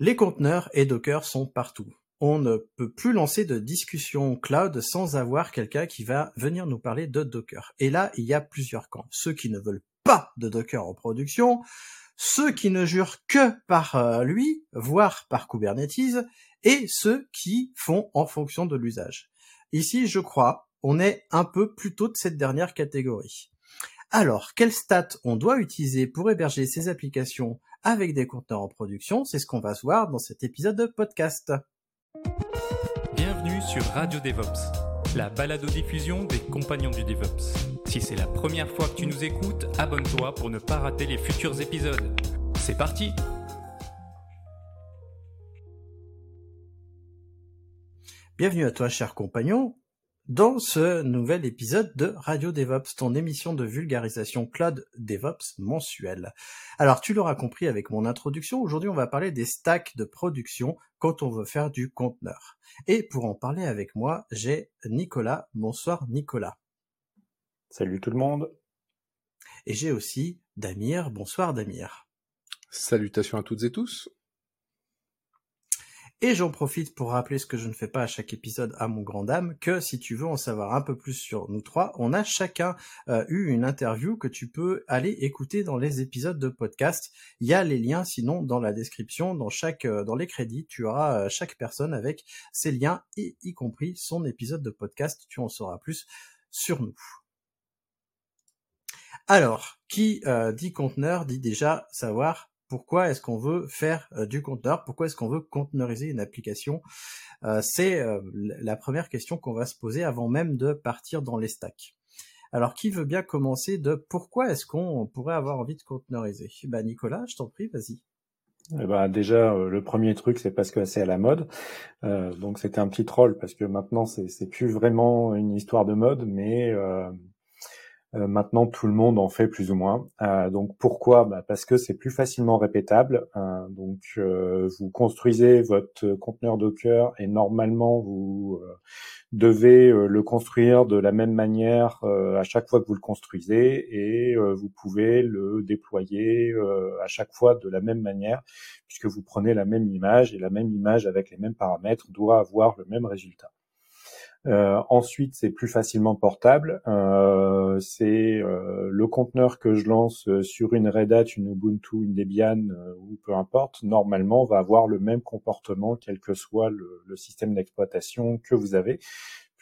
Les conteneurs et Docker sont partout. On ne peut plus lancer de discussion cloud sans avoir quelqu'un qui va venir nous parler de Docker. Et là, il y a plusieurs camps. Ceux qui ne veulent pas de Docker en production, ceux qui ne jurent que par euh, lui, voire par Kubernetes, et ceux qui font en fonction de l'usage. Ici, je crois, on est un peu plutôt de cette dernière catégorie. Alors, quel stat on doit utiliser pour héberger ces applications avec des conteneurs en production C'est ce qu'on va se voir dans cet épisode de podcast. Bienvenue sur Radio DevOps, la balado-diffusion des compagnons du DevOps. Si c'est la première fois que tu nous écoutes, abonne-toi pour ne pas rater les futurs épisodes. C'est parti Bienvenue à toi, cher compagnon, dans ce nouvel épisode de Radio DevOps, ton émission de vulgarisation cloud DevOps mensuelle. Alors, tu l'auras compris avec mon introduction, aujourd'hui on va parler des stacks de production quand on veut faire du conteneur. Et pour en parler avec moi, j'ai Nicolas. Bonsoir Nicolas. Salut tout le monde. Et j'ai aussi Damir. Bonsoir Damir. Salutations à toutes et tous. Et j'en profite pour rappeler ce que je ne fais pas à chaque épisode à mon grand dame, que si tu veux en savoir un peu plus sur nous trois, on a chacun euh, eu une interview que tu peux aller écouter dans les épisodes de podcast. Il y a les liens sinon dans la description, dans chaque euh, dans les crédits, tu auras euh, chaque personne avec ses liens et y compris son épisode de podcast, tu en sauras plus sur nous. Alors, qui dit conteneur dit déjà savoir pourquoi est-ce qu'on veut faire euh, du conteneur Pourquoi est-ce qu'on veut conteneuriser une application euh, C'est euh, la première question qu'on va se poser avant même de partir dans les stacks. Alors, qui veut bien commencer de pourquoi est-ce qu'on pourrait avoir envie de conteneuriser Bah Nicolas, je t'en prie, vas-y. Eh ben, déjà, le premier truc, c'est parce que c'est à la mode. donc, c'était un petit troll parce que maintenant, c'est plus vraiment une histoire de mode, mais maintenant, tout le monde en fait plus ou moins. Euh, donc pourquoi? Bah, Parce que c'est plus facilement répétable. Euh, donc vous construisez votre conteneur Docker et normalement vous devez le construire de la même manière à chaque fois que vous le construisez et vous pouvez le déployer à chaque fois de la même manière puisque vous prenez la même image et la même image avec les mêmes paramètres doit avoir le même résultat. Euh, ensuite, c'est plus facilement portable. Euh, c'est euh, le conteneur que je lance sur une Red Hat, une Ubuntu, une Debian ou peu importe. Normalement, va avoir le même comportement quel que soit le système d'exploitation que vous avez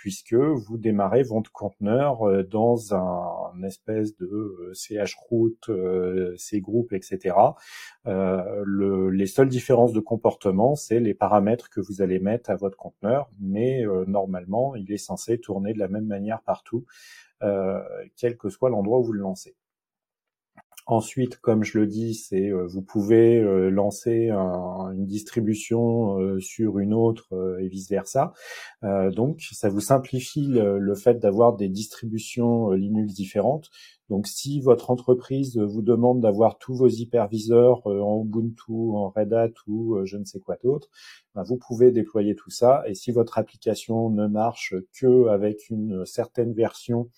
puisque vous démarrez votre conteneur euh, dans un, espèce de euh, chroot, euh, cgroup, etc. Le, les seules différences de comportement, c'est les paramètres que vous allez mettre à votre conteneur, mais normalement, il est censé tourner de la même manière partout, quel que soit l'endroit où vous le lancez. Ensuite, comme je le dis, c'est euh, vous pouvez euh, lancer une distribution euh, sur une autre et vice versa. donc, ça vous simplifie le, fait d'avoir des distributions Linux différentes. Donc, si votre entreprise vous demande d'avoir tous vos hyperviseurs en Ubuntu, en Red Hat ou je ne sais quoi d'autre, ben, vous pouvez déployer tout ça. Et si votre application ne marche que avec une certaine version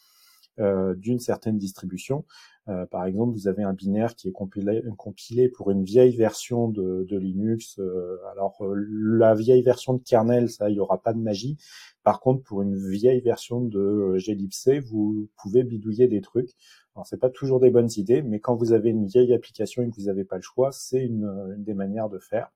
d'une certaine distribution, euh, par exemple, vous avez un binaire qui est compilé, pour une vieille version de, Linux. Euh, alors, euh, la vieille version de kernel, ça, il n'y aura pas de magie. Par contre, pour une vieille version de glibc, vous pouvez bidouiller des trucs. Alors, c'est pas toujours des bonnes idées, mais quand vous avez une vieille application et que vous n'avez pas le choix, c'est une des manières de faire.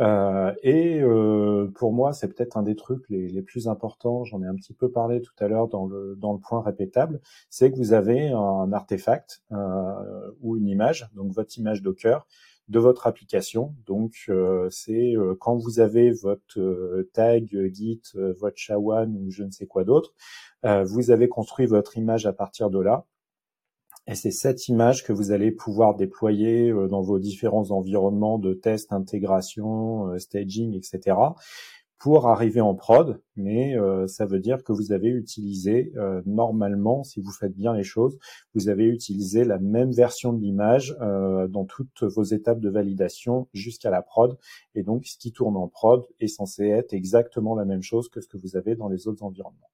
Euh, et euh, pour moi, c'est peut-être un des trucs les, plus importants. J'en ai un petit peu parlé tout à l'heure dans le dans le point répétable. C'est que vous avez un artefact euh, ou une image, donc votre image Docker de votre application. Donc euh, c'est euh, quand vous avez votre tag Git, votre SHA-1 ou je ne sais quoi d'autre, vous avez construit votre image à partir de là. Et c'est cette image que vous allez pouvoir déployer euh, dans vos différents environnements de test, intégration, euh, staging, etc. pour arriver en prod. Mais euh, ça veut dire que vous avez utilisé, normalement, si vous faites bien les choses, vous avez utilisé la même version de l'image dans toutes vos étapes de validation jusqu'à la prod. Et donc, ce qui tourne en prod est censé être exactement la même chose que ce que vous avez dans les autres environnements.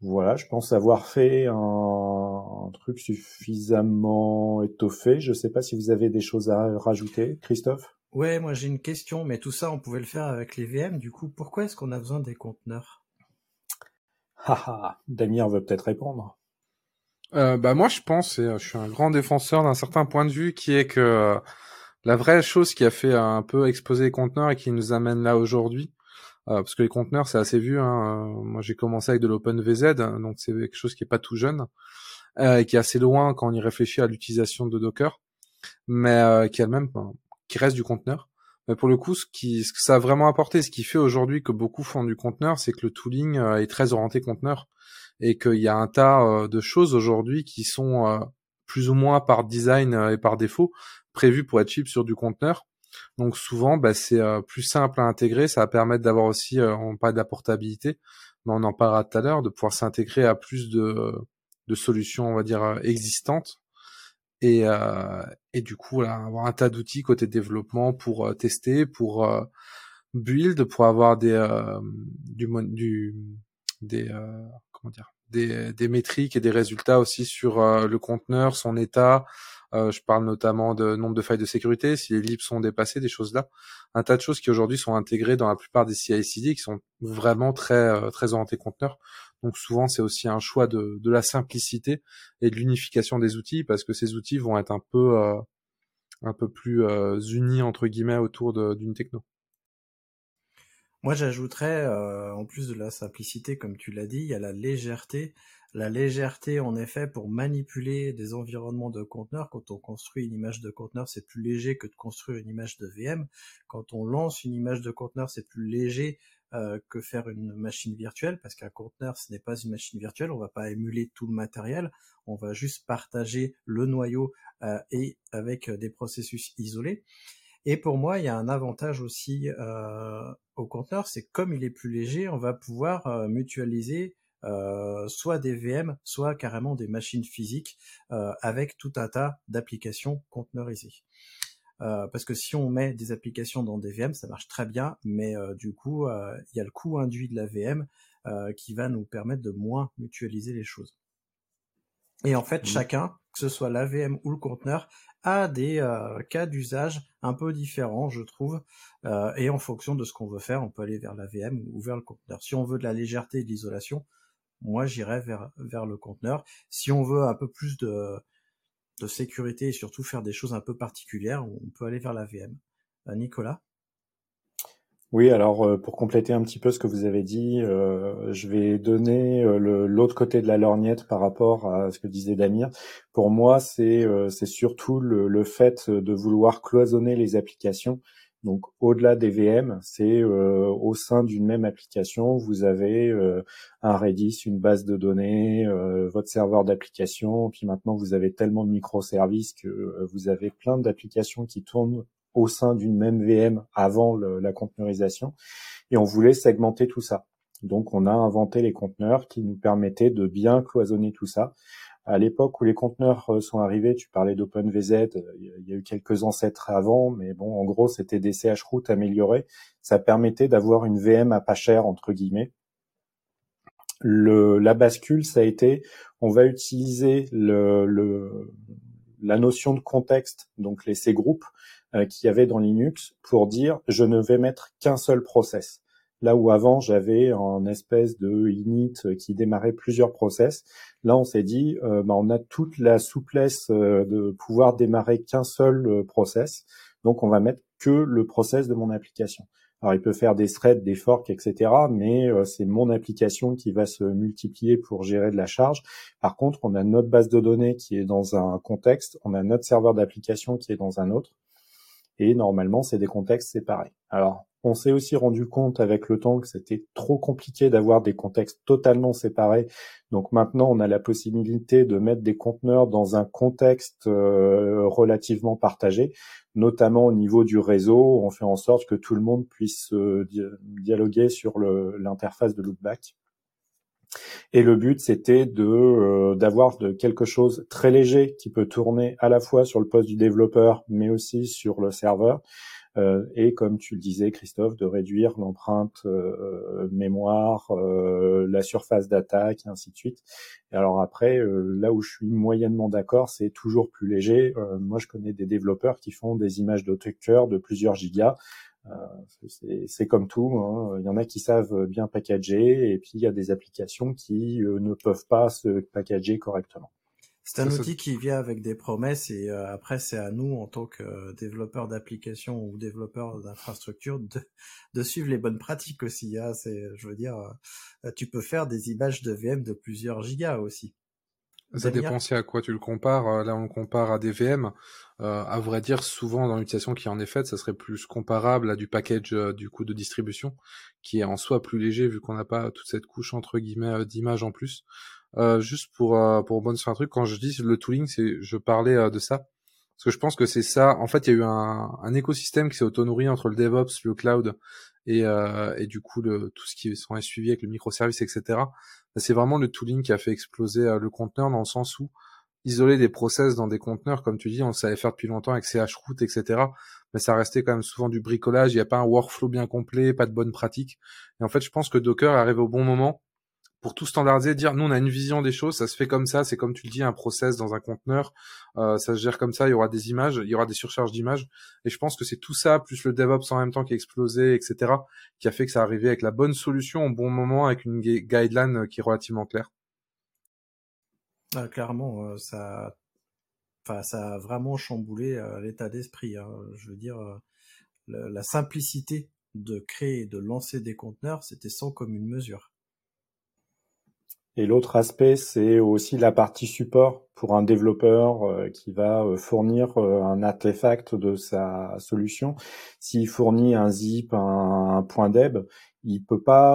Voilà, je pense avoir fait un, truc suffisamment étoffé. Je ne sais pas si vous avez des choses à rajouter, Christophe? Ouais, moi j'ai une question, mais tout ça on pouvait le faire avec les VM. Du coup, pourquoi est-ce qu'on a besoin des conteneurs? Haha, Damien veut peut-être répondre. Euh, bah moi je pense, et je suis un grand défenseur d'un certain point de vue, qui est que la vraie chose qui a fait un peu exploser les conteneurs et qui nous amène là aujourd'hui, euh, parce que les conteneurs, c'est assez vieux. Hein. Euh, moi, j'ai commencé avec de l'OpenVZ, donc c'est quelque chose qui est pas tout jeune, euh, et qui est assez loin quand on y réfléchit à l'utilisation de Docker, mais qui a le même, qui reste du conteneur. Mais pour le coup, ce, qui, ce que ça a vraiment apporté, ce qui fait aujourd'hui que beaucoup font du conteneur, c'est que le tooling est très orienté conteneur, et qu'il y a un tas de choses aujourd'hui qui sont plus ou moins par design et par défaut prévues pour être cheap sur du conteneur donc souvent, bah, c'est euh, plus simple à intégrer. Ça va permettre d'avoir aussi, euh, on parle de la portabilité, mais on en parlera tout à l'heure, de pouvoir s'intégrer à plus de, de solutions, on va dire, euh, existantes. Et, et du coup, avoir un tas d'outils côté développement pour tester, pour build, pour avoir des, du, du, des, comment dire, des, des métriques et des résultats aussi sur le conteneur, son état, euh, je parle notamment de nombre de failles de sécurité, si les libs sont dépassés, des choses là. Un tas de choses qui aujourd'hui sont intégrées dans la plupart des CI/CD qui sont vraiment très euh, très orientés conteneurs. Donc souvent c'est aussi un choix de, de la simplicité et de l'unification des outils parce que ces outils vont être un peu euh, un peu plus unis entre guillemets autour d'une techno. Moi, j'ajouterais, en plus de la simplicité, comme tu l'as dit, il y a la légèreté la légèreté en effet pour manipuler des environnements de conteneurs. Quand on construit une image de conteneur, c'est plus léger que de construire une image de VM. Quand on lance une image de conteneur, c'est plus léger euh, que faire une machine virtuelle, parce qu'un conteneur, ce n'est pas une machine virtuelle, on va pas émuler tout le matériel, on va juste partager le noyau euh, et avec des processus isolés. Et pour moi, il y a un avantage aussi euh, au conteneur, c'est comme il est plus léger, on va pouvoir mutualiser euh, soit des VM, soit carrément des machines physiques euh, avec tout un tas d'applications conteneurisées. Euh, parce que si on met des applications dans des VM, ça marche très bien, mais du coup, il y a le coût induit de la VM qui va nous permettre de moins mutualiser les choses. Et en fait, mmh. chacun, que ce soit la VM ou le conteneur, a des cas d'usage un peu différents, je trouve. et en fonction de ce qu'on veut faire, on peut aller vers la VM ou vers le conteneur. Si on veut de la légèreté et de l'isolation, moi j'irais vers, vers le conteneur. Si on veut un peu plus de, de sécurité et surtout faire des choses un peu particulières, on peut aller vers la VM. Euh, Nicolas? Oui, alors euh, pour compléter un petit peu ce que vous avez dit, euh, je vais donner l'autre côté de la lorgnette par rapport à ce que disait Damir. Pour moi, c'est c'est surtout le, le, fait de vouloir cloisonner les applications donc au-delà des VM, c'est euh, au sein d'une même application, vous avez euh, un Redis, une base de données, euh, votre serveur d'application, puis maintenant vous avez tellement de microservices que vous avez plein d'applications qui tournent au sein d'une même VM avant la conteneurisation, et on voulait segmenter tout ça. Donc on a inventé les conteneurs qui nous permettaient de bien cloisonner tout ça à l'époque où les conteneurs euh, sont arrivés, tu parlais d'OpenVZ, euh, il y a eu quelques ancêtres avant, mais bon, en gros, c'était des CH routes améliorés. Ça permettait d'avoir une VM à pas cher, entre guillemets. Le, la bascule, ça a été, on va utiliser la notion de contexte, donc les C groupes euh, qu'il y avait dans Linux, pour dire je ne vais mettre qu'un seul process. Là où avant j'avais un espèce de init qui démarrait plusieurs process, là on s'est dit euh, bah, on a toute la souplesse euh, de pouvoir démarrer qu'un seul euh, process, donc on va mettre que le process de mon application. Alors il peut faire des threads, des forks, etc. Mais c'est mon application qui va se multiplier pour gérer de la charge. Par contre, on a notre base de données qui est dans un contexte, on a notre serveur d'application qui est dans un autre. Et normalement, c'est des contextes séparés. Alors, On s'est aussi rendu compte avec le temps que c'était trop compliqué d'avoir des contextes totalement séparés. Donc maintenant, on a la possibilité de mettre des conteneurs dans un contexte euh, relativement partagé, notamment au niveau du réseau. On fait en sorte que tout le monde puisse euh, dialoguer sur l'interface de loopback. Et le but, c'était euh, d'avoir quelque chose très léger qui peut tourner à la fois sur le poste du développeur, mais aussi sur le serveur. Euh, et comme tu le disais, Christophe, de réduire l'empreinte euh, mémoire, la surface d'attaque, et ainsi de suite. Et alors après, là où je suis moyennement d'accord, c'est toujours plus léger. moi, je connais des développeurs qui font des images de de plusieurs gigas. Euh, c'est comme tout, hein. il y en a qui savent bien packager et puis il y a des applications qui euh, ne peuvent pas se packager correctement. C'est un outil qui vient avec des promesses et euh, après c'est à nous en tant que développeurs d'applications ou développeurs d'infrastructures de, de, suivre les bonnes pratiques aussi. Hein. C'est, je veux dire, tu peux faire des images de VM de plusieurs gigas aussi. Ça dépend aussi à quoi tu le compares. Là, on le compare à des VM. Euh, à vrai dire, souvent dans l'utilisation qui en est faite, ça serait plus comparable à du package euh, du coup de distribution, qui est en soi plus léger vu qu'on n'a pas toute cette couche entre guillemets euh, d'images en plus. Euh, juste pour pour bonne sur un truc, quand je dis le tooling, c'est je parlais de ça parce que je pense que c'est ça. En fait, il y a eu un, un écosystème qui s'est auto-nourri entre le DevOps, le cloud et, et du coup le, tout ce qui sont suivi avec le microservice, etc. C'est vraiment le tooling qui a fait exploser le conteneur dans le sens où isoler des process dans des conteneurs, comme tu dis, on savait faire depuis longtemps avec CHRoot, etc. Mais ça restait quand même souvent du bricolage, il n'y a pas un workflow bien complet, pas de bonnes pratiques. Et en fait, je pense que Docker arrive au bon moment pour tout standardiser, dire nous on a une vision des choses, ça se fait comme ça, c'est comme tu le dis, un process dans un conteneur, euh, ça se gère comme ça, il y aura des images, il y aura des surcharges d'images, et je pense que c'est tout ça, plus le DevOps en même temps qui a explosé, etc., qui a fait que ça arrivait avec la bonne solution au bon moment, avec une guideline qui est relativement claire. Ah, clairement, euh, ça, enfin, ça a vraiment chamboulé euh, l'état d'esprit. Hein. Je veux dire, euh, la, simplicité de créer et de lancer des conteneurs, c'était sans commune mesure. Et l'autre aspect, c'est aussi la partie support pour un développeur qui va fournir un artefact de sa solution. S'il fournit un zip, un, un point deb, il peut pas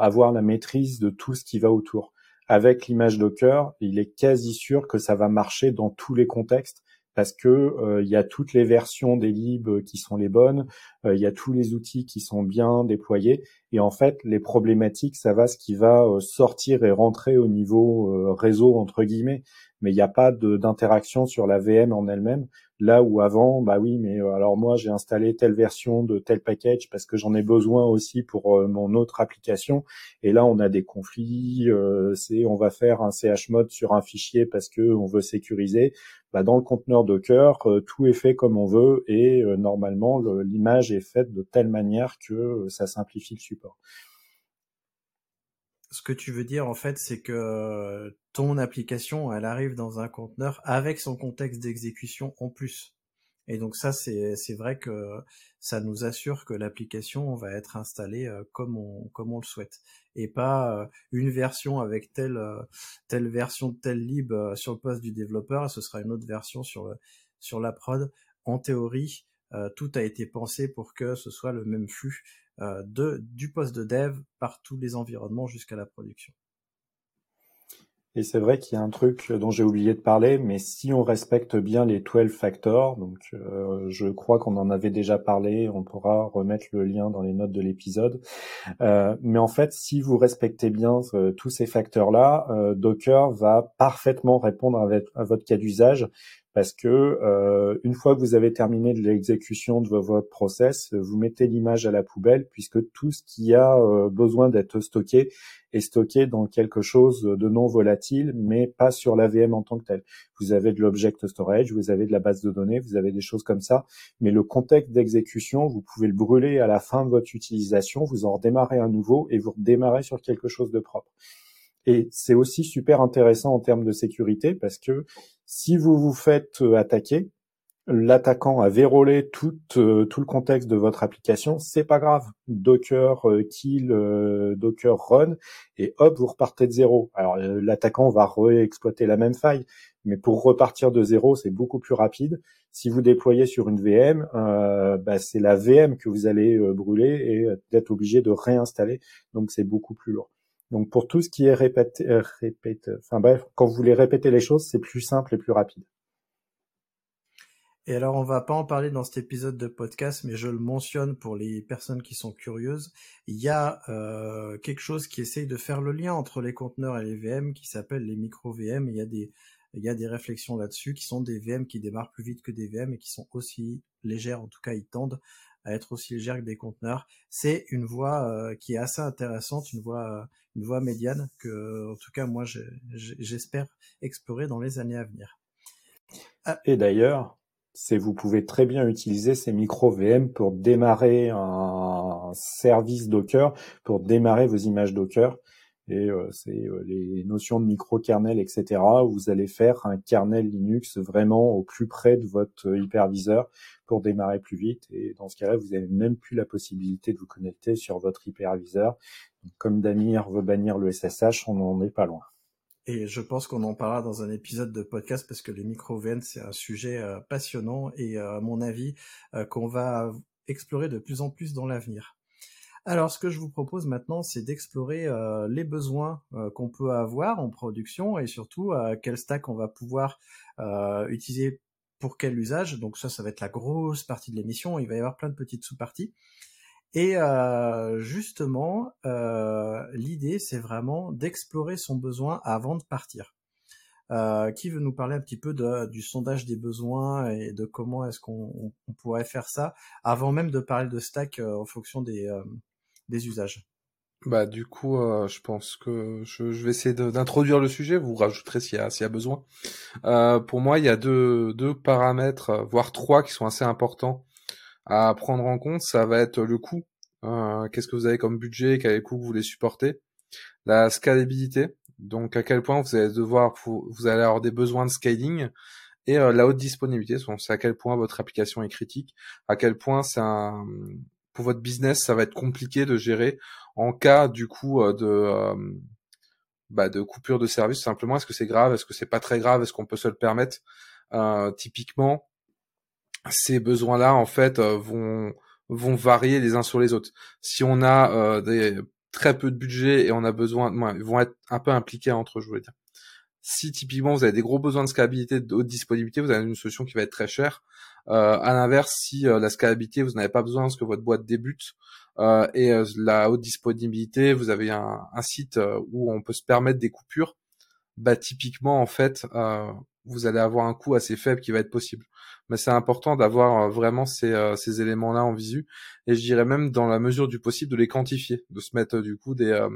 avoir la maîtrise de tout ce qui va autour avec l'image Docker, il est quasi sûr que ça va marcher dans tous les contextes parce que euh, il y a toutes les versions des libs qui sont les bonnes, euh, il y a tous les outils qui sont bien déployés et en fait les problématiques ça va ce qui va euh, sortir et rentrer au niveau réseau entre guillemets mais il n'y a pas d'interaction sur la VM en elle-même. Là où avant, bah oui, mais euh, alors moi j'ai installé telle version de tel package parce que j'en ai besoin aussi pour euh, mon autre application. Et là on a des conflits. Euh, c'est on va faire un chmod sur un fichier parce que on veut sécuriser. Bah, dans le conteneur Docker, tout est fait comme on veut et normalement l'image est faite de telle manière que ça simplifie le support ce que tu veux dire en fait, c'est que ton application, elle arrive dans un conteneur avec son contexte d'exécution en plus. Et donc ça, c'est vrai que ça nous assure que l'application va être installée euh, comme on comme on le souhaite et pas euh, une version avec telle euh, telle version de tel lib sur le poste du développeur, ce sera une autre version sur sur la prod. En théorie, tout a été pensé pour que ce soit le même flux euh, de, du poste de dev par tous les environnements jusqu'à la production. Et c'est vrai qu'il y a un truc dont j'ai oublié de parler, mais si on respecte bien les 12 factors, donc euh, je crois qu'on en avait déjà parlé, on pourra remettre le lien dans les notes de l'épisode. Euh, mais en fait, si vous respectez bien tous ces facteurs-là, Docker va parfaitement répondre à votre cas d'usage parce que euh, une fois que vous avez terminé l'exécution de votre process, vous mettez l'image à la poubelle puisque tout ce qui a euh, besoin d'être stocké est stocké dans quelque chose de non volatile, mais pas sur la VM en tant que tel. Vous avez de l'object storage, vous avez de la base de données, vous avez des choses comme ça, mais le contexte d'exécution, vous pouvez le brûler à la fin de votre utilisation, vous en redémarrez un nouveau et vous redémarrez sur quelque chose de propre. Et c'est aussi super intéressant en termes de sécurité parce que si vous vous faites euh, attaquer, l'attaquant a vérolé tout, euh, tout le contexte de votre application, c'est pas grave. Docker euh, kill, Docker run, et hop, vous repartez de zéro. Alors l'attaquant va réexploiter la même faille, Mais pour repartir de zéro, c'est beaucoup plus rapide. Si vous déployez sur une VM, euh, bah, c'est la VM que vous allez euh, brûler et d'être obligé de réinstaller. Donc c'est beaucoup plus lourd. Donc pour tout ce qui est répété, répète, enfin bref, quand vous voulez répéter les choses, c'est plus simple et plus rapide. Et alors, on va pas en parler dans cet épisode de podcast, mais je le mentionne pour les personnes qui sont curieuses. Il y a euh, quelque chose qui essaye de faire le lien entre les conteneurs et les VM, qui s'appelle les micro-VM. Il il y a des réflexions là-dessus, qui sont des VM qui démarrent plus vite que des VM et qui sont aussi légères. En tout cas, ils tendent à être aussi légères que des conteneurs. C'est une voie euh, qui est assez intéressante, une voie voie médiane que, en tout cas, moi, j'espère explorer dans les années à venir. Et d'ailleurs, c'est vous pouvez très bien utiliser ces micro VM pour démarrer un service Docker, pour démarrer vos images Docker. Et euh, c'est euh, les notions de micro-kernel, etc. vous allez faire un kernel Linux vraiment au plus près de votre hyperviseur pour démarrer plus vite. Et dans ce cas-là, vous n'avez même plus la possibilité de vous connecter sur votre hyperviseur. comme Damir veut bannir le SSH, on n'en est pas loin. Et je pense qu'on en parlera dans un épisode de podcast parce que les micro-VN, c'est un sujet euh, passionnant et euh, à mon avis euh, qu'on va explorer de plus en plus dans l'avenir. Alors, ce que je vous propose maintenant, c'est d'explorer les besoins qu'on peut avoir en production et surtout quel stack on va pouvoir utiliser pour quel usage. Donc ça, ça va être la grosse partie de l'émission. Il va y avoir plein de petites sous-parties. Et euh, justement, euh, l'idée, c'est vraiment d'explorer son besoin avant de partir. Euh, qui veut nous parler un petit peu de, du sondage des besoins et de comment est-ce qu'on on pourrait faire ça avant même de parler de stack euh, en fonction des, euh, des usages Bah du coup, euh, je pense que je, vais essayer d'introduire le sujet. Vous rajouterez s'il y y a besoin. pour moi, il y a deux, deux paramètres, voire trois, qui sont assez importants à prendre en compte, ça va être le coût. Euh, qu'est-ce que vous avez comme budget, quel coût vous voulez supporter, la scalabilité, donc à quel point vous allez devoir, vous allez avoir des besoins de scaling, et euh, la haute disponibilité, c'est à quel point votre application est critique, à quel point c'est un, pour votre business, ça va être compliqué de gérer en cas du coup euh, de bah, de coupure de service. Simplement, est-ce que c'est grave, est-ce que c'est pas très grave, est-ce qu'on peut se le permettre? Typiquement, ces besoins-là en fait euh, vont vont varier les uns sur les autres. Si on a euh, des très peu de budget et on a besoin, ils vont être un peu impliqués entre eux, je voulais dire. Si typiquement vous avez des gros besoins de scalabilité, de haute disponibilité, vous avez une solution qui va être très chère. Euh, à l'inverse, si euh, la scalabilité vous n'avez pas besoin parce que votre boîte débute euh, et la haute disponibilité, vous avez un, un site où on peut se permettre des coupures, bah typiquement en fait vous allez avoir un coût assez faible qui va être possible. Mais c'est important d'avoir vraiment ces, ces éléments-là en visu, et je dirais même dans la mesure du possible de les quantifier, de se mettre du coup des,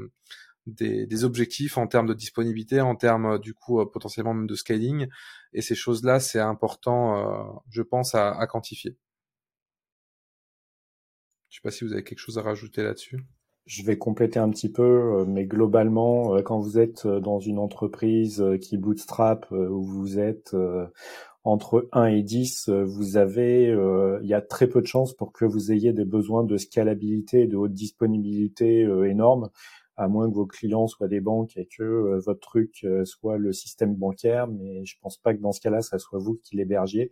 des, objectifs en termes de disponibilité, en termes du coup potentiellement même de scaling, et ces choses-là, c'est important, je pense, à, quantifier. Je sais pas si vous avez quelque chose à rajouter là-dessus. Je vais compléter un petit peu, euh, mais globalement, euh, quand vous êtes euh, dans une entreprise qui bootstrap, où vous êtes entre 1 et 10, vous avez, il y a très peu de chances pour que vous ayez des besoins de scalabilité et de haute disponibilité énormes, à moins que vos clients soient des banques et que votre truc soit le système bancaire, mais je pense pas que dans ce cas-là, ça soit vous qui l'hébergiez.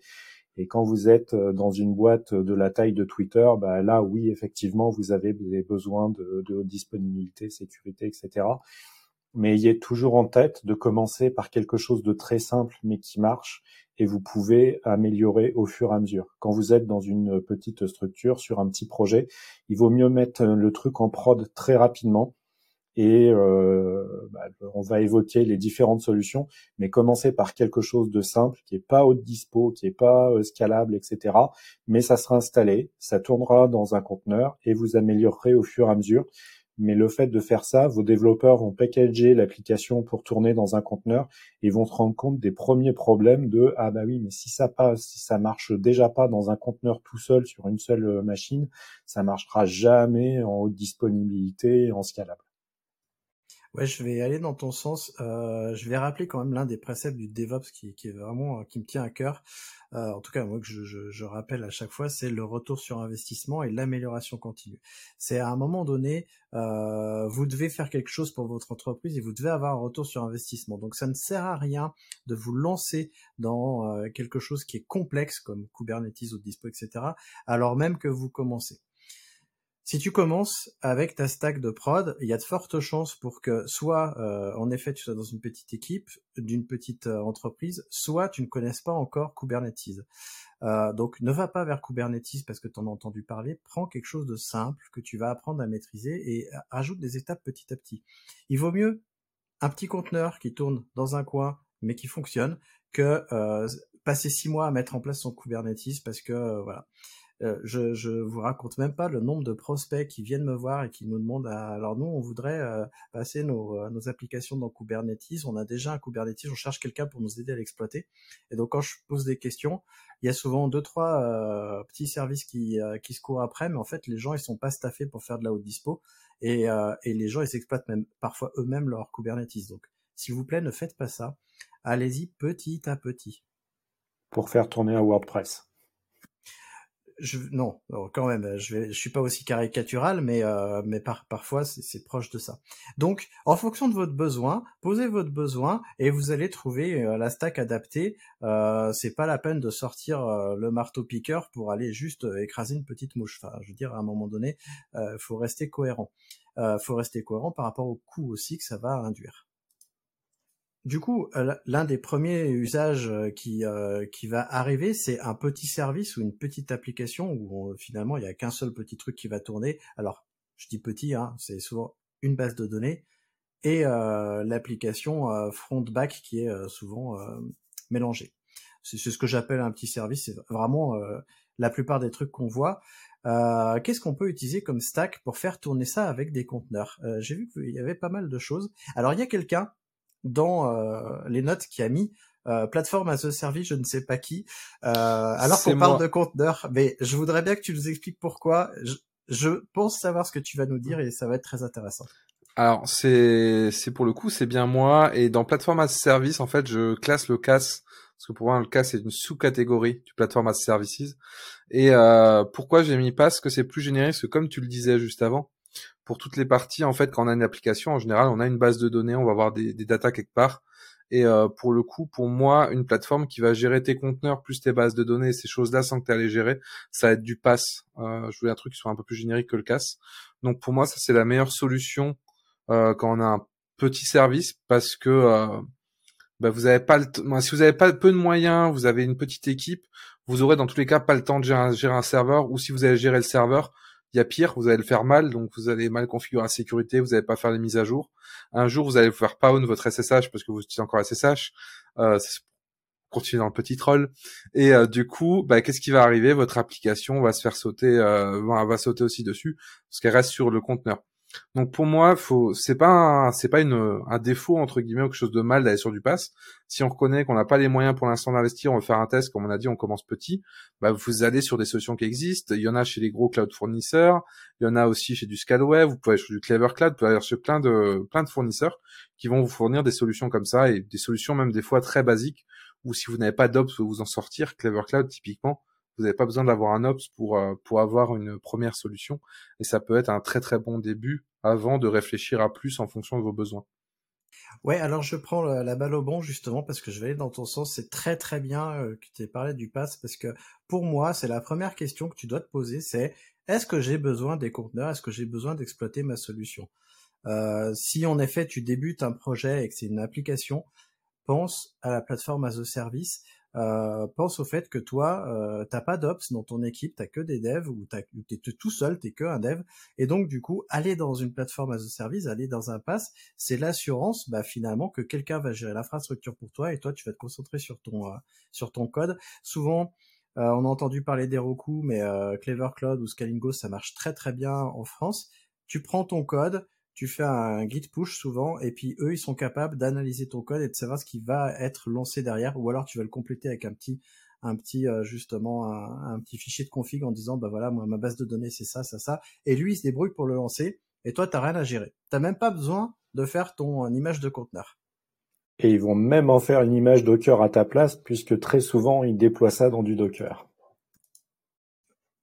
Et quand vous êtes euh, dans une boîte de la taille de Twitter, bah là, oui, effectivement, vous avez des besoins de, de disponibilité, sécurité, etc. Mais ayez toujours en tête de commencer par quelque chose de très simple, mais qui marche, et vous pouvez améliorer au fur et à mesure. Quand vous êtes dans une petite structure, sur un petit projet, il vaut mieux mettre le truc en prod très rapidement et euh, bah, on va évoquer les différentes solutions, mais commencer par quelque chose de simple, qui est pas haute dispo, qui est pas euh, scalable, etc. Mais ça sera installé, ça tournera dans un conteneur et vous améliorerez au fur et à mesure. Mais le fait de faire ça, vos développeurs vont packager l'application pour tourner dans un conteneur et vont se rendre compte des premiers problèmes de ah bah oui mais si ça passe, si ça marche déjà pas dans un conteneur tout seul sur une seule euh, machine, ça marchera jamais en haute disponibilité, en scalable. Ouais, je vais aller dans ton sens. Euh, je vais rappeler quand même l'un des préceptes du DevOps qui, qui est vraiment euh, qui me tient à cœur. Euh, en tout cas, moi que je, je, je, rappelle à chaque fois, c'est le retour sur investissement et l'amélioration continue. C'est à un moment donné, euh, vous devez faire quelque chose pour votre entreprise et vous devez avoir un retour sur investissement. Donc, ça ne sert à rien de vous lancer dans euh, quelque chose qui est complexe comme Kubernetes ou Dispo, etc. Alors même que vous commencez. Si tu commences avec ta stack de prod, il y a de fortes chances pour que soit, euh, en effet, tu sois dans une petite équipe, d'une petite euh, entreprise, soit tu ne connaisses pas encore Kubernetes. Euh, donc ne va pas vers Kubernetes parce que tu en as entendu parler, prends quelque chose de simple que tu vas apprendre à maîtriser et ajoute des étapes petit à petit. Il vaut mieux un petit conteneur qui tourne dans un coin mais qui fonctionne que passer six mois à mettre en place son Kubernetes parce que voilà. Euh, je, vous raconte même pas le nombre de prospects qui viennent me voir et qui nous demandent alors nous on voudrait euh, passer nos, euh, nos, applications dans Kubernetes, on a déjà un Kubernetes, on cherche quelqu'un pour nous aider à l'exploiter. Et donc quand je pose des questions, il y a souvent deux trois petits services qui qui se courent après, mais en fait les gens ils sont pas staffés pour faire de la haute dispo et, et les gens ils exploitent même parfois eux-mêmes leur Kubernetes. Donc s'il vous plaît ne faites pas ça, allez-y petit à petit. Pour faire tourner un WordPress non, quand même, je vais, je suis pas aussi caricatural, mais euh, mais par, parfois c'est proche de ça. Donc, en fonction de votre besoin, posez votre besoin et vous allez trouver euh, la stack adaptée. Euh, c'est pas la peine de sortir euh, le marteau piqueur pour aller juste écraser une petite mouche. Enfin, je veux dire, à un moment donné, faut rester cohérent. Faut rester cohérent par rapport au coût aussi que ça va induire. Du coup, euh, l'un des premiers usages euh, qui, euh, qui va arriver, c'est un petit service ou une petite application où finalement il n'y a qu'un seul petit truc qui va tourner. Alors, je dis petit, hein, c'est souvent une base de données et l'application front-back qui est souvent mélangée. C'est ce que j'appelle un petit service. C'est vraiment la plupart des trucs qu'on voit. Qu'est-ce qu'on peut utiliser comme stack pour faire tourner ça avec des conteneurs? J'ai vu qu'il y avait pas mal de choses. Alors il y a quelqu'un dans euh, les notes qui a mis euh, plateforme as a service, je ne sais pas qui, euh, alors qu'on parle de conteneur. Mais je voudrais bien que tu nous expliques pourquoi. Je, je, pense savoir ce que tu vas nous dire et ça va être très intéressant. Alors c'est c'est pour le coup c'est bien moi et dans plateforme as a service en fait je classe le CAS parce que pour moi le CAS c'est une sous-catégorie du plateforme as a services et euh, pourquoi j'ai mis parce que c'est plus générique? Parce que comme tu le disais juste avant pour toutes les parties, en fait, quand on a une application, en général, on a une base de données, on va avoir des, des datas quelque part. Et euh, pour le coup, pour moi, une plateforme qui va gérer tes conteneurs plus tes bases de données, ces choses-là, sans que tu les gérer, ça va être du pass. Euh, je voulais un truc qui soit un peu plus générique que le CAS. Donc pour moi, ça c'est la meilleure solution euh, quand on a un petit service, parce que euh, bah, vous avez pas le si vous avez pas peu de moyens, vous avez une petite équipe, vous aurez dans tous les cas pas le temps de gérer gérer un serveur, ou si vous allez gérer le serveur, il y a pire, vous allez le faire mal, donc vous allez mal configurer la sécurité, vous n'allez pas faire les mises à jour. Un jour, vous allez vous faire pound votre SSH parce que vous utilisez encore SSH. Euh, dans le petit troll. Et euh, du coup, bah, qu'est-ce qui va arriver? Votre application va se faire sauter, euh, va sauter aussi dessus parce qu'elle reste sur le conteneur. Donc pour moi, faut c'est pas c'est pas une un défaut entre guillemets ou quelque chose de mal d'aller sur du pass. Si on reconnaît qu'on n'a pas les moyens pour l'instant d'investir, on veut faire un test, comme on a dit, on commence petit. Bah vous allez sur des solutions qui existent. Il y en a chez les gros cloud fournisseurs, il y en a aussi chez du Scalway. Vous pouvez aller sur du Clever Cloud, vous pouvez aller sur plein de plein de fournisseurs qui vont vous fournir des solutions comme ça et des solutions même des fois très basiques. Ou si vous n'avez pas d'ops, vous vous en sortir. Clever Cloud typiquement vous n'avez pas besoin d'avoir un ops pour euh, pour avoir une première solution et ça peut être un très très bon début avant de réfléchir à plus en fonction de vos besoins. Ouais, alors je prends la, balle au bon justement parce que je vais aller dans ton sens. C'est très très bien euh, que tu aies parlé du pass parce que pour moi, c'est la première question que tu dois te poser, c'est est-ce que j'ai besoin des conteneurs? Est-ce que j'ai besoin d'exploiter ma solution? Euh, Si en effet tu débutes un projet et que c'est une application, pense à la plateforme as a service. Euh, pense au fait que toi, euh, t'as pas d'ops dans ton équipe, t'as que des devs ou t'es tout seul, t'es que un dev, et donc du coup, aller dans une plateforme as a service, aller dans un pass, c'est l'assurance, bah finalement que quelqu'un va gérer l'infrastructure pour toi et toi tu vas te concentrer sur ton euh, sur ton code. Souvent, euh, on a entendu parler d'Heroku, mais Clever Cloud ou Scalingo, ça marche très très bien en France. Tu prends ton code, tu fais un git push souvent, et puis eux, ils sont capables d'analyser ton code et de savoir ce qui va être lancé derrière, ou alors tu vas le compléter avec un petit, un petit euh, justement un, petit fichier de config en disant bah voilà moi ma base de données c'est ça ça ça, et lui il se débrouille pour le lancer. et toi, t'as rien à gérer. T'as même pas besoin de faire ton image de conteneur. Et ils vont même en faire une image Docker à ta place, puisque très souvent, ils déploient ça dans du Docker.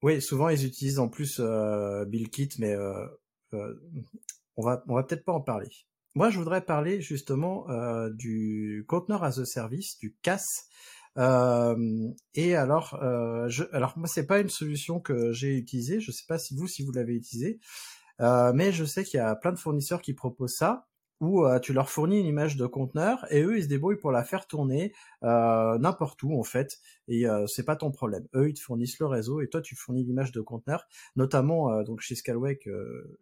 Oui, souvent, ils utilisent en plus euh, BuildKit, mais euh, euh, on va, on va peut-être pas en parler. Moi, je voudrais parler justement euh, du Container as a Service, du CAS. Euh, et alors, euh, je, alors moi, c'est pas une solution que j'ai utilisée. Je sais pas si vous, si vous l'avez utilisée, mais je sais qu'il y a plein de fournisseurs qui proposent ça où tu leur fournis une image de conteneur et eux ils se débrouillent pour la faire tourner euh, n'importe où en fait et euh, c'est pas ton problème. Eux ils te fournissent le réseau et toi tu fournis l'image de conteneur. Notamment donc chez Scalway que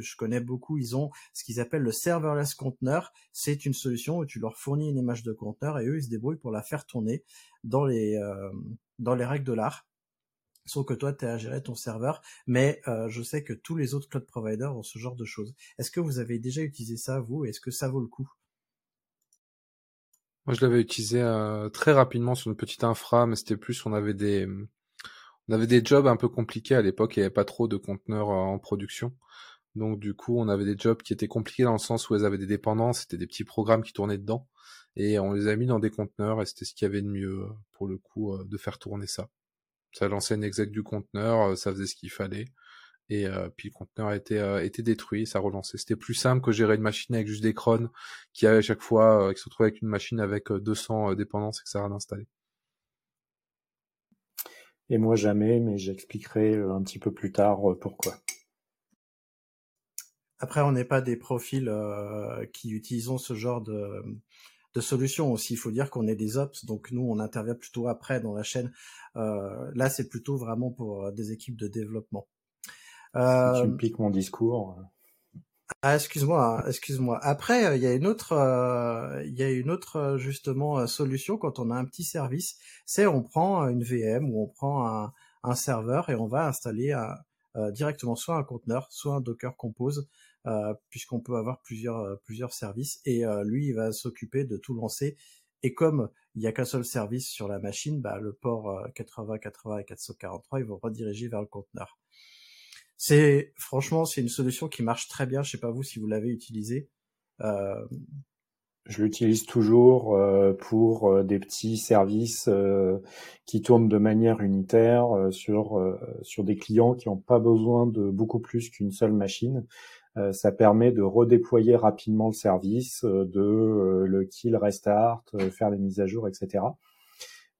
je connais beaucoup, ils ont ce qu'ils appellent le serverless conteneur. C'est une solution où tu leur fournis une image de conteneur et eux ils se débrouillent pour la faire tourner dans les euh, dans les règles de l'art. Sauf que toi, tu as à gérer ton serveur, mais euh, je sais que tous les autres cloud providers ont ce genre de choses. Est-ce que vous avez déjà utilisé ça, vous, est-ce que ça vaut le coup? Moi, je l'avais utilisé euh, très rapidement sur une petite infra, mais c'était plus, on avait des, on avait des jobs un peu compliqués à l'époque, il n'y avait pas trop de conteneurs en production. Donc du coup, on avait des jobs qui étaient compliqués dans le sens où elles avaient des dépendances, c'était des petits programmes qui tournaient dedans, et on les a mis dans des conteneurs, et c'était ce qu'il y avait de mieux euh, pour le coup euh, de faire tourner ça. Ça lançait une exec du conteneur, euh, ça faisait ce qu'il fallait, et puis le conteneur a été, détruit, ça relançait. C'était plus simple que gérer une machine avec juste des crons qui à chaque fois, qui se retrouvait avec une machine avec 200 dépendances et que ça a d'installer. Et moi jamais, mais j'expliquerai un petit peu plus tard pourquoi. Après, on n'est pas des profils euh, qui utilisons ce genre de, de solutions aussi. Il faut dire qu'on est des ops, donc nous, on intervient plutôt après dans la chaîne. Euh, là, c'est plutôt vraiment pour euh, des équipes de développement. Euh, tu me piques mon discours. Ah, excuse-moi, excuse-moi. Après, il y a une autre, il y a une autre justement solution quand on a un petit service. C'est on prend une VM ou on prend un, un serveur et on va installer un, directement soit un conteneur, soit un Docker Compose euh, puisqu'on peut avoir plusieurs euh, plusieurs services et euh, lui il va s'occuper de tout lancer et comme il n'y a qu'un seul service sur la machine, bah, le port 80, 80 et 443, ils vont rediriger vers le conteneur. C'est franchement, c'est une solution qui marche très bien. Je sais pas vous si vous l'avez utilisé. Euh... Je l'utilise toujours euh, pour des petits services euh, qui tournent de manière unitaire sur sur des clients qui n'ont pas besoin de beaucoup plus qu'une seule machine. Euh, ça permet de redéployer rapidement le service, euh, de euh, le kill, restart, faire les mises à jour, etc.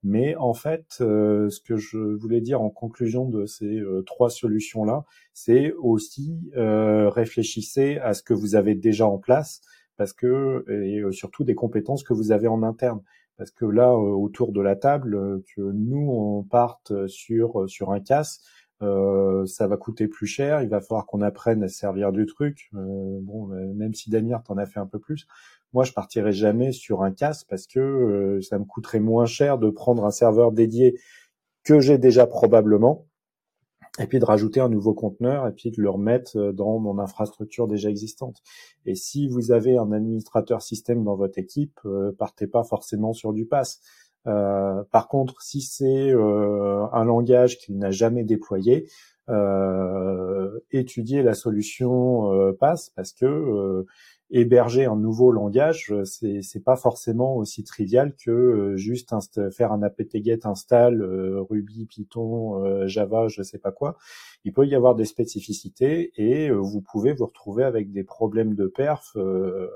Mais en fait, ce que je voulais dire en conclusion de ces trois solutions-là, c'est aussi réfléchissez à ce que vous avez déjà en place, parce que et surtout des compétences que vous avez en interne. Parce que là, autour de la table, que nous on parte sur sur un casse, euh, ça va coûter plus cher, il va falloir qu'on apprenne à se servir du truc. Euh, bon, euh, même si Damir t'en a fait un peu plus, moi je partirai jamais sur un casse parce que ça me coûterait moins cher de prendre un serveur dédié que j'ai déjà probablement, et puis de rajouter un nouveau conteneur et puis de le remettre dans mon infrastructure déjà existante. Et si vous avez un administrateur système dans votre équipe, partez pas forcément sur du pass. Euh, par contre, si c'est euh, un langage qu'il n'a jamais déployé, euh, étudier la solution passe parce que héberger un nouveau langage, c'est c'est pas forcément aussi trivial que juste faire un apt-get install Ruby, Python, Java, je sais pas quoi. Il peut y avoir des spécificités et vous pouvez vous retrouver avec des problèmes de perf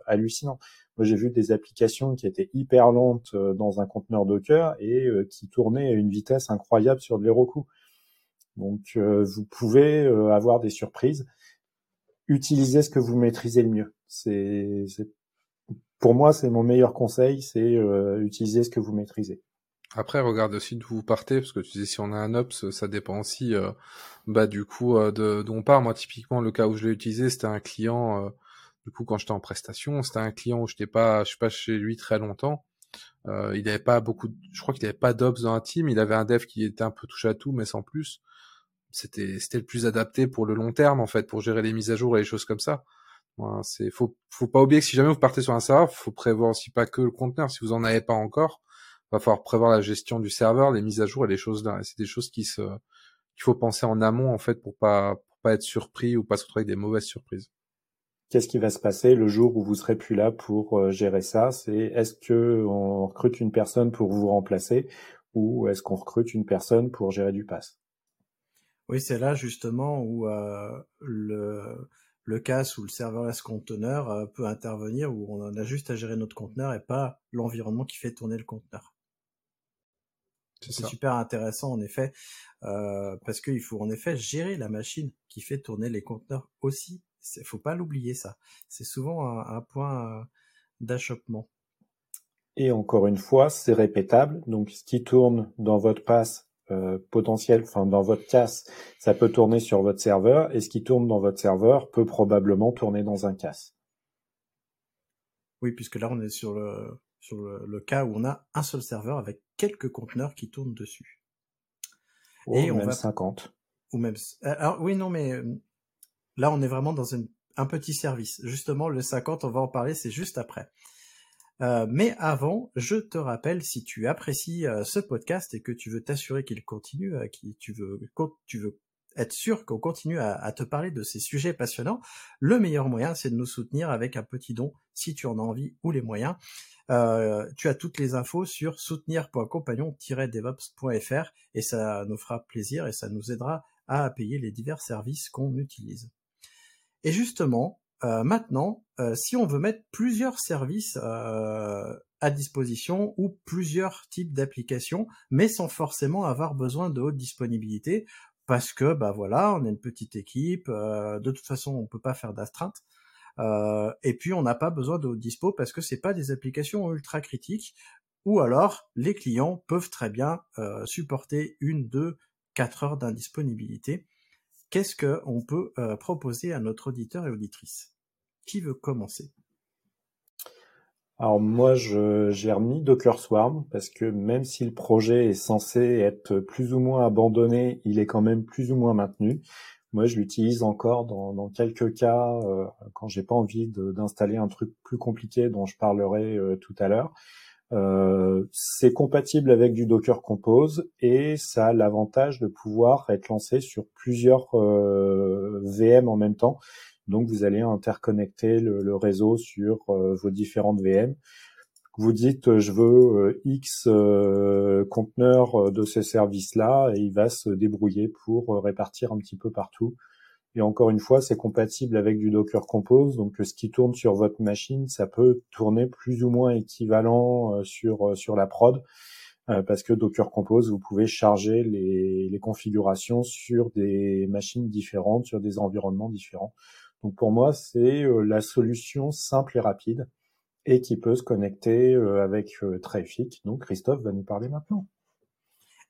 hallucinants. Moi, j'ai vu des applications qui étaient hyper lentes euh, dans un conteneur Docker et euh, qui tournaient à une vitesse incroyable sur de l'Heroku. Donc, euh, vous pouvez avoir des surprises. Utilisez ce que vous maîtrisez le mieux. C'est, pour moi, c'est mon meilleur conseil, c'est utiliser ce que vous maîtrisez. Après, regarde aussi d'où vous partez, parce que tu dis si on a un ops, ça dépend aussi, bah du coup, de d'où on part. Moi, typiquement, le cas où je l'ai utilisé, c'était un client du coup, quand j'étais en prestation, c'était un client où j'étais pas, je suis pas chez lui très longtemps. Euh, il avait pas beaucoup, je crois qu'il avait pas d'ops dans un team. Il avait un dev qui était un peu touche à tout, mais sans plus. C'était, c'était le plus adapté pour le long terme en fait, pour gérer les mises à jour et les choses comme ça. C'est, faut, faut pas oublier que si jamais vous partez sur un serveur, faut prévoir aussi pas que le conteneur. Si vous en avez pas encore, va falloir prévoir la gestion du serveur, les mises à jour et les choses là. C'est des choses qui se, qu'il faut penser en amont en fait pour pas, pour pas être surpris ou pas se retrouver avec des mauvaises surprises. qu'est-ce qui va se passer le jour où vous serez plus là pour euh, gérer ça? C'est est-ce que on recrute une personne pour vous remplacer ou est-ce qu'on recrute une personne pour gérer du pass? Oui, c'est là justement où euh, le le CAS ou le serverless conteneur euh, peut intervenir où on a juste à gérer notre conteneur et pas l'environnement qui fait tourner le conteneur. C'est super intéressant en effet euh, parce qu'il faut en effet gérer la machine qui fait tourner les conteneurs aussi. Il faut pas l'oublier ça. C'est souvent un, point euh, d'achoppement. Et encore une fois, c'est répétable. Donc ce qui tourne dans votre pass euh, potentiel, enfin dans votre casse, ça peut tourner sur votre serveur, et ce qui tourne dans votre serveur peut probablement tourner dans un casse. Oui, puisque là on est sur le sur le, cas où on a un seul serveur avec quelques conteneurs qui tournent dessus. Ou et même on va... 50. Ou même. Euh, alors oui, non, mais euh, là on est vraiment dans un petit service. Justement, le 50, on va en parler, c'est juste après. Euh, mais avant, je te rappelle, si tu apprécies ce podcast et que tu veux t'assurer qu'il continue, qui tu veux, tu veux être sûr qu'on continue à, te parler de ces sujets passionnants, le meilleur moyen, c'est de nous soutenir avec un petit don, si tu en as envie ou les moyens. Euh, tu as toutes les infos sur soutenir.compagnon-devops.fr et ça nous fera plaisir et ça nous aidera à payer les divers services qu'on utilise. Et justement, euh, maintenant, euh, si on veut mettre plusieurs services à disposition ou plusieurs types d'applications, mais sans forcément avoir besoin de haute disponibilité, parce que bah voilà, on est une petite équipe, de toute façon on peut pas faire d'astreinte. Euh, et puis on n'a pas besoin de haute dispo parce que c'est pas des applications ultra critiques. Ou alors les clients peuvent très bien euh, supporter une, deux, quatre heures d'indisponibilité. Qu'est-ce qu'on peut euh, proposer à notre auditeur et auditrice? Qui veut commencer? Alors moi, j'ai remis Docker Swarm parce que même si le projet est censé être plus ou moins abandonné, il est quand même plus ou moins maintenu. Moi, je l'utilise encore dans, dans, quelques cas euh, quand j'ai pas envie d'installer un truc plus compliqué dont je parlerai euh, tout à l'heure. Euh, c'est compatible avec du Docker Compose et ça a l'avantage de pouvoir être lancé sur plusieurs euh, VM en même temps. Donc vous allez interconnecter le, réseau sur vos différentes VM vous dites euh, je veux euh, X euh, conteneurs de ce service-là et il va se débrouiller pour répartir un petit peu partout. Et encore une fois, c'est compatible avec du Docker Compose, donc ce qui tourne sur votre machine, ça peut tourner plus ou moins équivalent sur sur la prod, parce que Docker Compose, vous pouvez charger les, les configurations sur des machines différentes, sur des environnements différents. Donc pour moi, c'est la solution simple et rapide et qui peut se connecter euh, avec euh, Traffic. Donc Christophe va nous parler maintenant.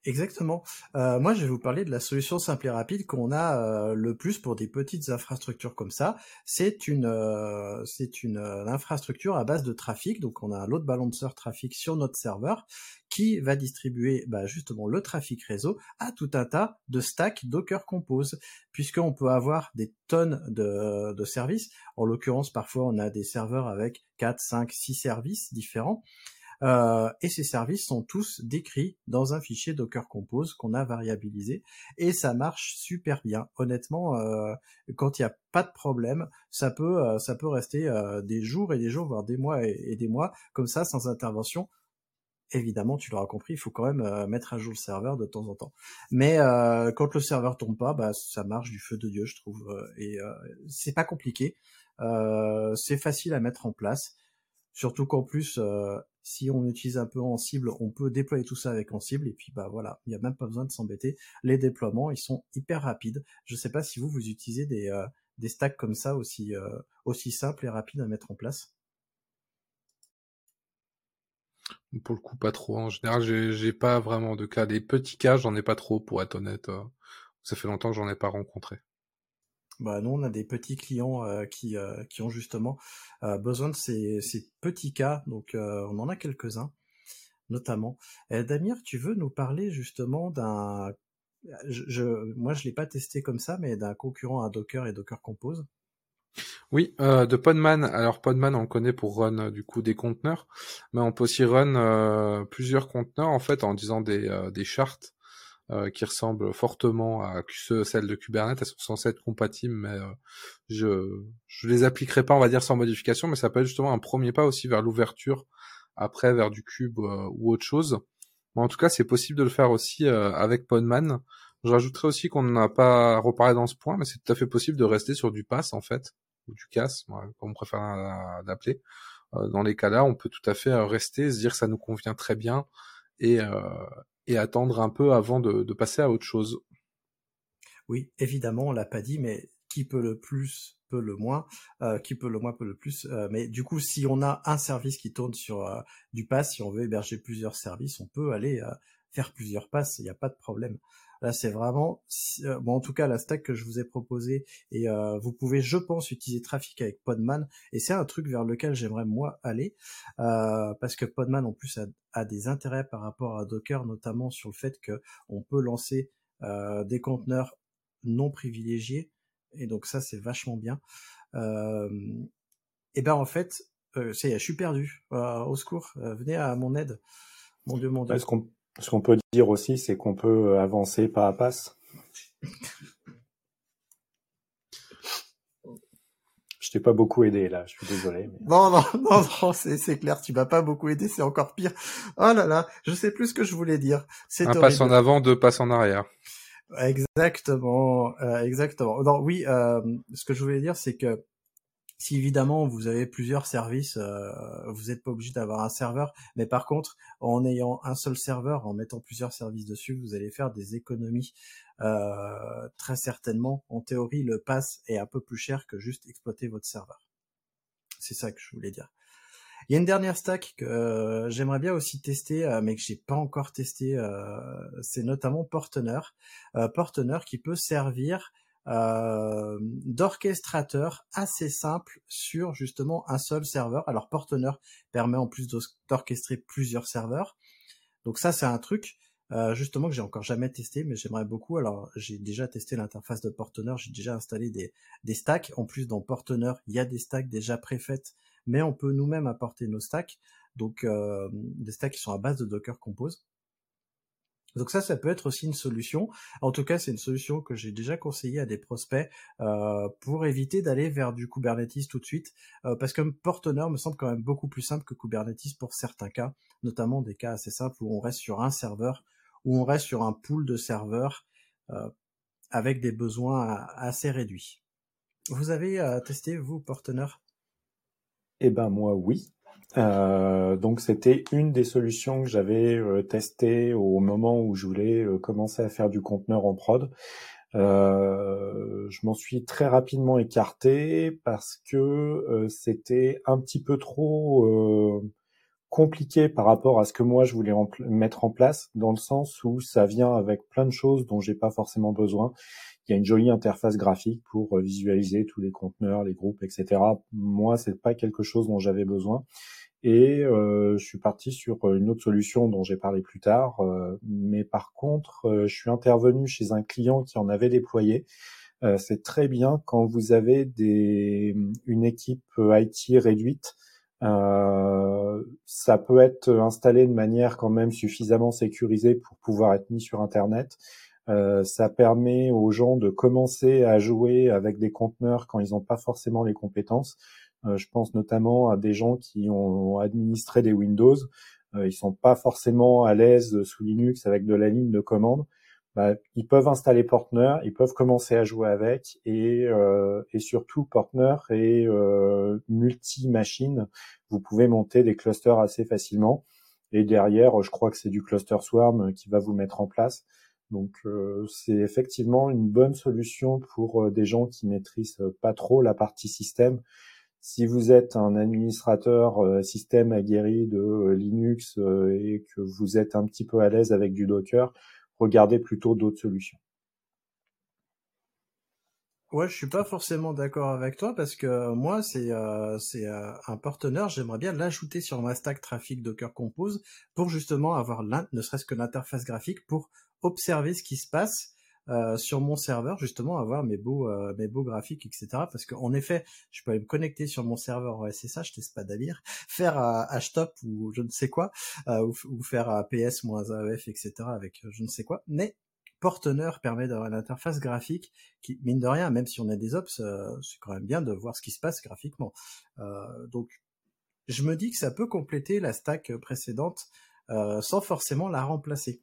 Exactement. Euh, moi, je vais vous parler de la solution simple et rapide qu'on a euh, le plus pour des petites infrastructures comme ça. C'est une, euh, c'est une infrastructure à base de trafic. Donc, on a un load balancer trafic sur notre serveur qui va distribuer bah, justement le trafic réseau à tout un tas de stacks Docker Compose, puisqu'on peut avoir des tonnes de, de services. En l'occurrence, parfois, on a des serveurs avec 4, 5, 6 services différents. Euh, et ces services sont tous décrits dans un fichier Docker Compose qu'on a variabilisé et ça marche super bien. Honnêtement, euh, quand il n'y a pas de problème, ça peut euh, ça peut rester des jours et des jours, voire des mois et, des mois comme ça sans intervention. Évidemment, tu l'auras compris, il faut quand même mettre à jour le serveur de temps en temps. Mais quand le serveur tombe pas, bah ça marche du feu de dieu, je trouve. et c'est pas compliqué, c'est facile à mettre en place. Surtout qu'en plus, si on utilise un peu en cible, on peut déployer tout ça avec en cible et puis bah voilà, il n'y a même pas besoin de s'embêter. Les déploiements, ils sont hyper rapides. Je ne sais pas si vous vous utilisez des, euh, stacks comme ça aussi euh, aussi simples et rapides à mettre en place. Pour le coup, pas trop. En général, j'ai pas vraiment de cas. Des petits cas, j'en ai pas trop, pour être honnête. Euh. Ça fait longtemps que j'en ai pas rencontré. Bah nous on a des petits clients euh, qui, euh, qui ont justement euh, besoin de ces, ces, petits cas, donc on en a quelques-uns notamment. Damir, tu veux nous parler justement d'un, je, moi je l'ai pas testé comme ça, mais d'un concurrent à Docker et Docker Compose. Oui, de Podman. Alors Podman, on le connaît pour run du coup des conteneurs, mais on peut aussi run plusieurs conteneurs en fait en disant des, des charts euh, qui ressemblent fortement à celles de Kubernetes. Elles sont censées être compatibles, mais euh, je je les appliquerai pas, on va dire, sans modification, mais ça peut être justement un premier pas aussi vers l'ouverture, après vers du cube euh, ou autre chose. Mais en tout cas, c'est possible de le faire aussi avec Podman. Je rajouterais aussi qu'on n'a pas reparlé dans ce point, mais c'est tout à fait possible de rester sur du pass en fait, ou du CAS, comme on préfère l'appeler. dans les cas-là, on peut tout à fait rester, se dire que ça nous convient très bien et, et attendre un peu avant de, passer à autre chose. Oui, évidemment, on l'a pas dit, mais qui peut le plus peut le moins, euh, qui peut le moins peut le plus. Euh, mais du coup, si on a un service qui tourne sur euh, du pass, si on veut héberger plusieurs services, on peut aller faire plusieurs passes, il n'y a pas de problème. Là, c'est vraiment, euh, bon, en tout cas, la stack que je vous ai proposée, et euh, vous pouvez, je pense, utiliser Trafic avec Podman, et c'est un truc vers lequel j'aimerais moi aller, euh, parce que Podman en plus a, des intérêts par rapport à Docker, notamment sur le fait que on peut lancer des conteneurs non privilégiés, et donc ça, c'est vachement bien. et ben en fait, ça y est, je suis perdu. au secours, venez à mon aide. Mon Dieu, mon Dieu. Ce qu'on peut dire aussi, c'est qu'on peut euh, avancer pas à pas. Je t'ai pas beaucoup aidé là, je suis désolé. Non, non, non, non c'est clair, tu m'as pas beaucoup aidé, c'est encore pire. Oh là là, je sais plus ce que je voulais dire. Un passe en avant, deux passes en arrière. Exactement, euh, exactement. Non, oui, euh, ce que je voulais dire, c'est que si évidemment vous avez plusieurs services, euh, vous n'êtes pas obligé d'avoir un serveur, mais par contre, en ayant un seul serveur, en mettant plusieurs services dessus, vous allez faire des économies euh, très certainement. En théorie, le pass est un peu plus cher que juste exploiter votre serveur. C'est ça que je voulais dire. Il y a une dernière stack que euh, j'aimerais bien aussi tester, mais que j'ai pas encore testé. c'est notamment Portener. Portener qui peut servir euh, d'orchestrateur assez simple sur justement un seul serveur. Alors Portener permet en plus d'orchestrer plusieurs serveurs. Donc ça c'est un truc euh, justement que j'ai encore jamais testé, mais j'aimerais beaucoup. Alors j'ai déjà testé l'interface de Portener, j'ai déjà installé des, des stacks. En plus dans Portener, il y a des stacks déjà préfaites, mais on peut nous-mêmes apporter nos stacks. Donc euh, des stacks qui sont à base de Docker Compose. Donc ça, ça peut être aussi une solution. En tout cas, c'est une solution que j'ai déjà conseillé à des prospects euh, pour éviter d'aller vers du Kubernetes tout de suite, euh, parce que Portener me semble quand même beaucoup plus simple que Kubernetes pour certains cas, notamment des cas assez simples où on reste sur un serveur, où on reste sur un pool de serveurs euh, avec des besoins assez réduits. Vous avez testé vous Portener Eh ben moi oui. Euh, donc c'était une des solutions que j'avais euh, testées au moment où je voulais euh, commencer à faire du conteneur en prod. je m'en suis très rapidement écarté parce que c'était un petit peu trop compliqué par rapport à ce que moi je voulais mettre en place, dans le sens où ça vient avec plein de choses dont j'ai pas forcément besoin. Il y a une jolie interface graphique pour visualiser tous les conteneurs, les groupes, etc. Moi, c'est pas quelque chose dont j'avais besoin. Et euh, je suis parti sur une autre solution dont j'ai parlé plus tard. Euh, mais par contre, euh, je suis intervenu chez un client qui en avait déployé. c'est très bien quand vous avez des, une équipe IT réduite. ça peut être installé de manière quand même suffisamment sécurisée pour pouvoir être mis sur Internet. ça permet aux gens de commencer à jouer avec des conteneurs quand ils n'ont pas forcément les compétences. Euh, je pense notamment à des gens qui ont administré des Windows. Euh, ils sont pas forcément à l'aise sous Linux avec de la ligne de commande. Bah, ils peuvent installer Portner, ils peuvent commencer à jouer avec et, euh, et surtout Portner et multi-machine. Vous pouvez monter des clusters assez facilement. Et derrière, je crois que c'est du cluster swarm qui va vous mettre en place. Donc c'est effectivement une bonne solution pour des gens qui maîtrisent pas trop la partie système si vous êtes un administrateur euh, système aguerri de euh, Linux euh, et que vous êtes un petit peu à l'aise avec du Docker, regardez plutôt d'autres solutions. Ouais, je suis pas forcément d'accord avec toi parce que moi c'est c'est un partenaire, j'aimerais bien l'ajouter sur ma stack trafic Docker Compose pour justement avoir ne serait-ce que l'interface graphique pour observer ce qui se passe euh, sur mon serveur justement avoir mes beaux euh, mes beaux graphiques etc parce qu'en effet je peux aller me connecter sur mon serveur en SSH teste pas d'alire faire un htop ou je ne sais quoi euh, ou, faire un ps-aef etc avec je ne sais quoi mais Porteneur permet d'avoir une interface graphique qui, mine de rien, même si on a des ops, euh, c'est quand même bien de voir ce qui se passe graphiquement. Euh, donc, je me dis que ça peut compléter la stack précédente euh, sans forcément la remplacer.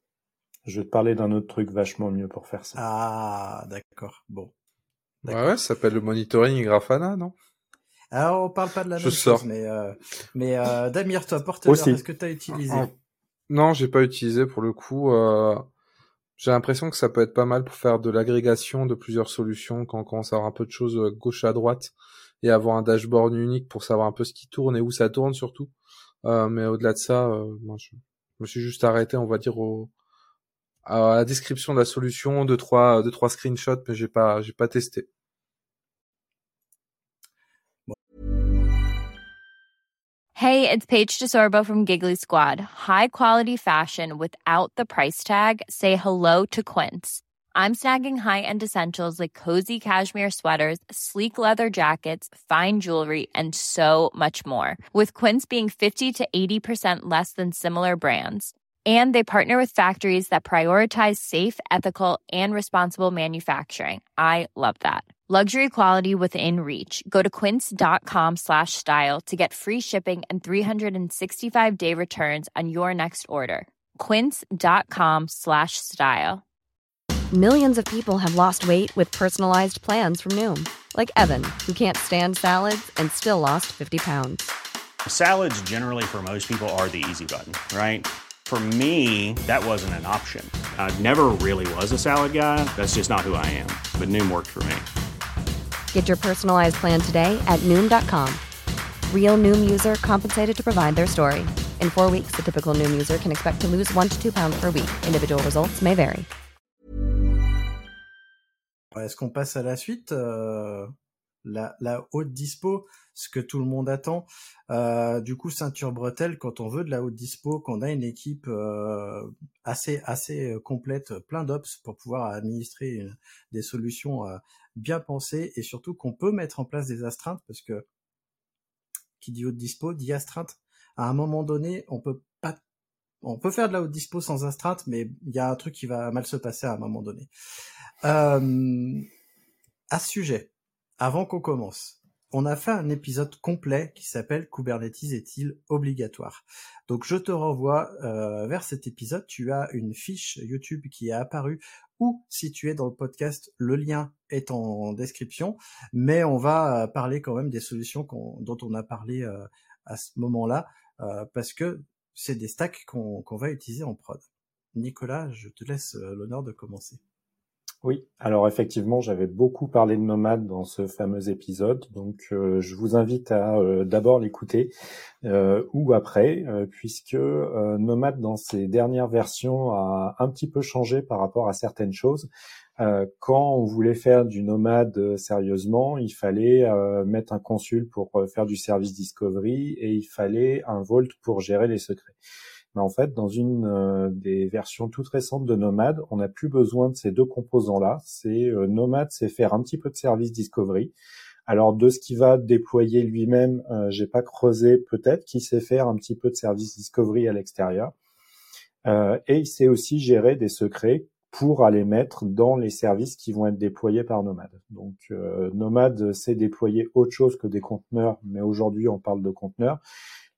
Je vais te parler d'un autre truc vachement mieux pour faire ça. Ah, d'accord. Bon. Ouais, ouais, ça s'appelle le monitoring Grafana, non? Alors, ah, on parle pas de la Je même sors. chose, mais, euh, mais euh, Damir, toi, Porteneur, Aussi. est-ce que tu as utilisé? Ah, Non, j'ai pas utilisé pour le coup. euh, J'ai l'impression que ça peut être pas mal pour faire de l'agrégation de plusieurs solutions quand on commence à avoir un peu de choses euh, gauche à droite et avoir un dashboard unique pour savoir un peu ce qui tourne et où ça tourne surtout. Euh, mais au-delà de ça, euh, moi, je me suis juste arrêté, on va dire, au... la description de la solution, deux trois, deux trois screenshots, mais j'ai pas, j'ai pas testé. Hey, it's Paige DeSorbo from Giggly Squad. High quality fashion without the price tag. Say hello to Quince. I'm snagging high-end essentials like cozy cashmere sweaters, sleek leather jackets, fine jewelry, and so much more. With Quince being 50 to 80% less than similar brands. And they partner with factories that prioritize safe, ethical, and responsible manufacturing. I love that. Luxury quality within reach. Go to quince.com slash style to get free shipping and 365 day returns on your next order. Quince.com slash style. Millions of people have lost weight with personalized plans from Noom, like Evan, who can't stand salads and still lost 50 pounds. Salads, generally, for most people, are the easy button, right? For me, that wasn't an option. I never really was a salad guy. That's just not who I am. But Noom worked for me. Get your personalized plan today at Noom.com. Real Noom user compensated to provide their story. In four weeks, the typical Noom user can expect to lose one to two pounds per week. Individual results may vary. Est-ce qu'on passe à la suite euh, la, la haute dispo, ce que tout le monde attend. Euh, du coup, ceinture bretelle, quand on veut de la haute dispo, qu'on a une équipe euh, assez assez euh, complète, plein d'ops pour pouvoir administrer des solutions bien pensées et surtout qu'on peut mettre en place des astreintes parce que qui dit haute dispo dit astreinte. À un moment donné, on peut pas on peut faire de la haute dispo sans astreinte, mais il y a un truc qui va mal se passer à un moment donné. À ce sujet, avant qu'on commence, on a fait un épisode complet qui s'appelle Kubernetes est-il obligatoire? Donc je te renvoie euh, vers cet épisode. Tu as une fiche YouTube qui est apparue ou si tu es dans le podcast, le lien est en description. Mais on va euh, parler quand même des solutions dont on a parlé euh, à ce moment-là parce que c'est des stacks qu'on va utiliser en prod. Nicolas, je te laisse l'honneur de commencer. Oui, alors effectivement, j'avais beaucoup parlé de Nomad dans ce fameux épisode, donc euh, je vous invite à euh, d'abord l'écouter euh, ou après, puisque euh, Nomad dans ses dernières versions a un petit peu changé par rapport à certaines choses. Quand on voulait faire du Nomad euh, sérieusement, il fallait mettre un consul pour faire du service discovery et il fallait un Vault pour gérer les secrets. Mais en fait, dans une euh, des versions toutes récentes de Nomad, on n'a plus besoin de ces deux composants-là. C'est euh, Nomad, c'est faire un petit peu de service discovery. Alors de ce qu'il va déployer lui-même, euh, j'ai pas creusé peut-être qu'il sait faire un petit peu de service discovery à l'extérieur. Euh, et il sait aussi gérer des secrets pour aller mettre dans les services qui vont être déployés par Nomad. Donc euh, Nomad sait déployer autre chose que des conteneurs, mais aujourd'hui on parle de conteneurs.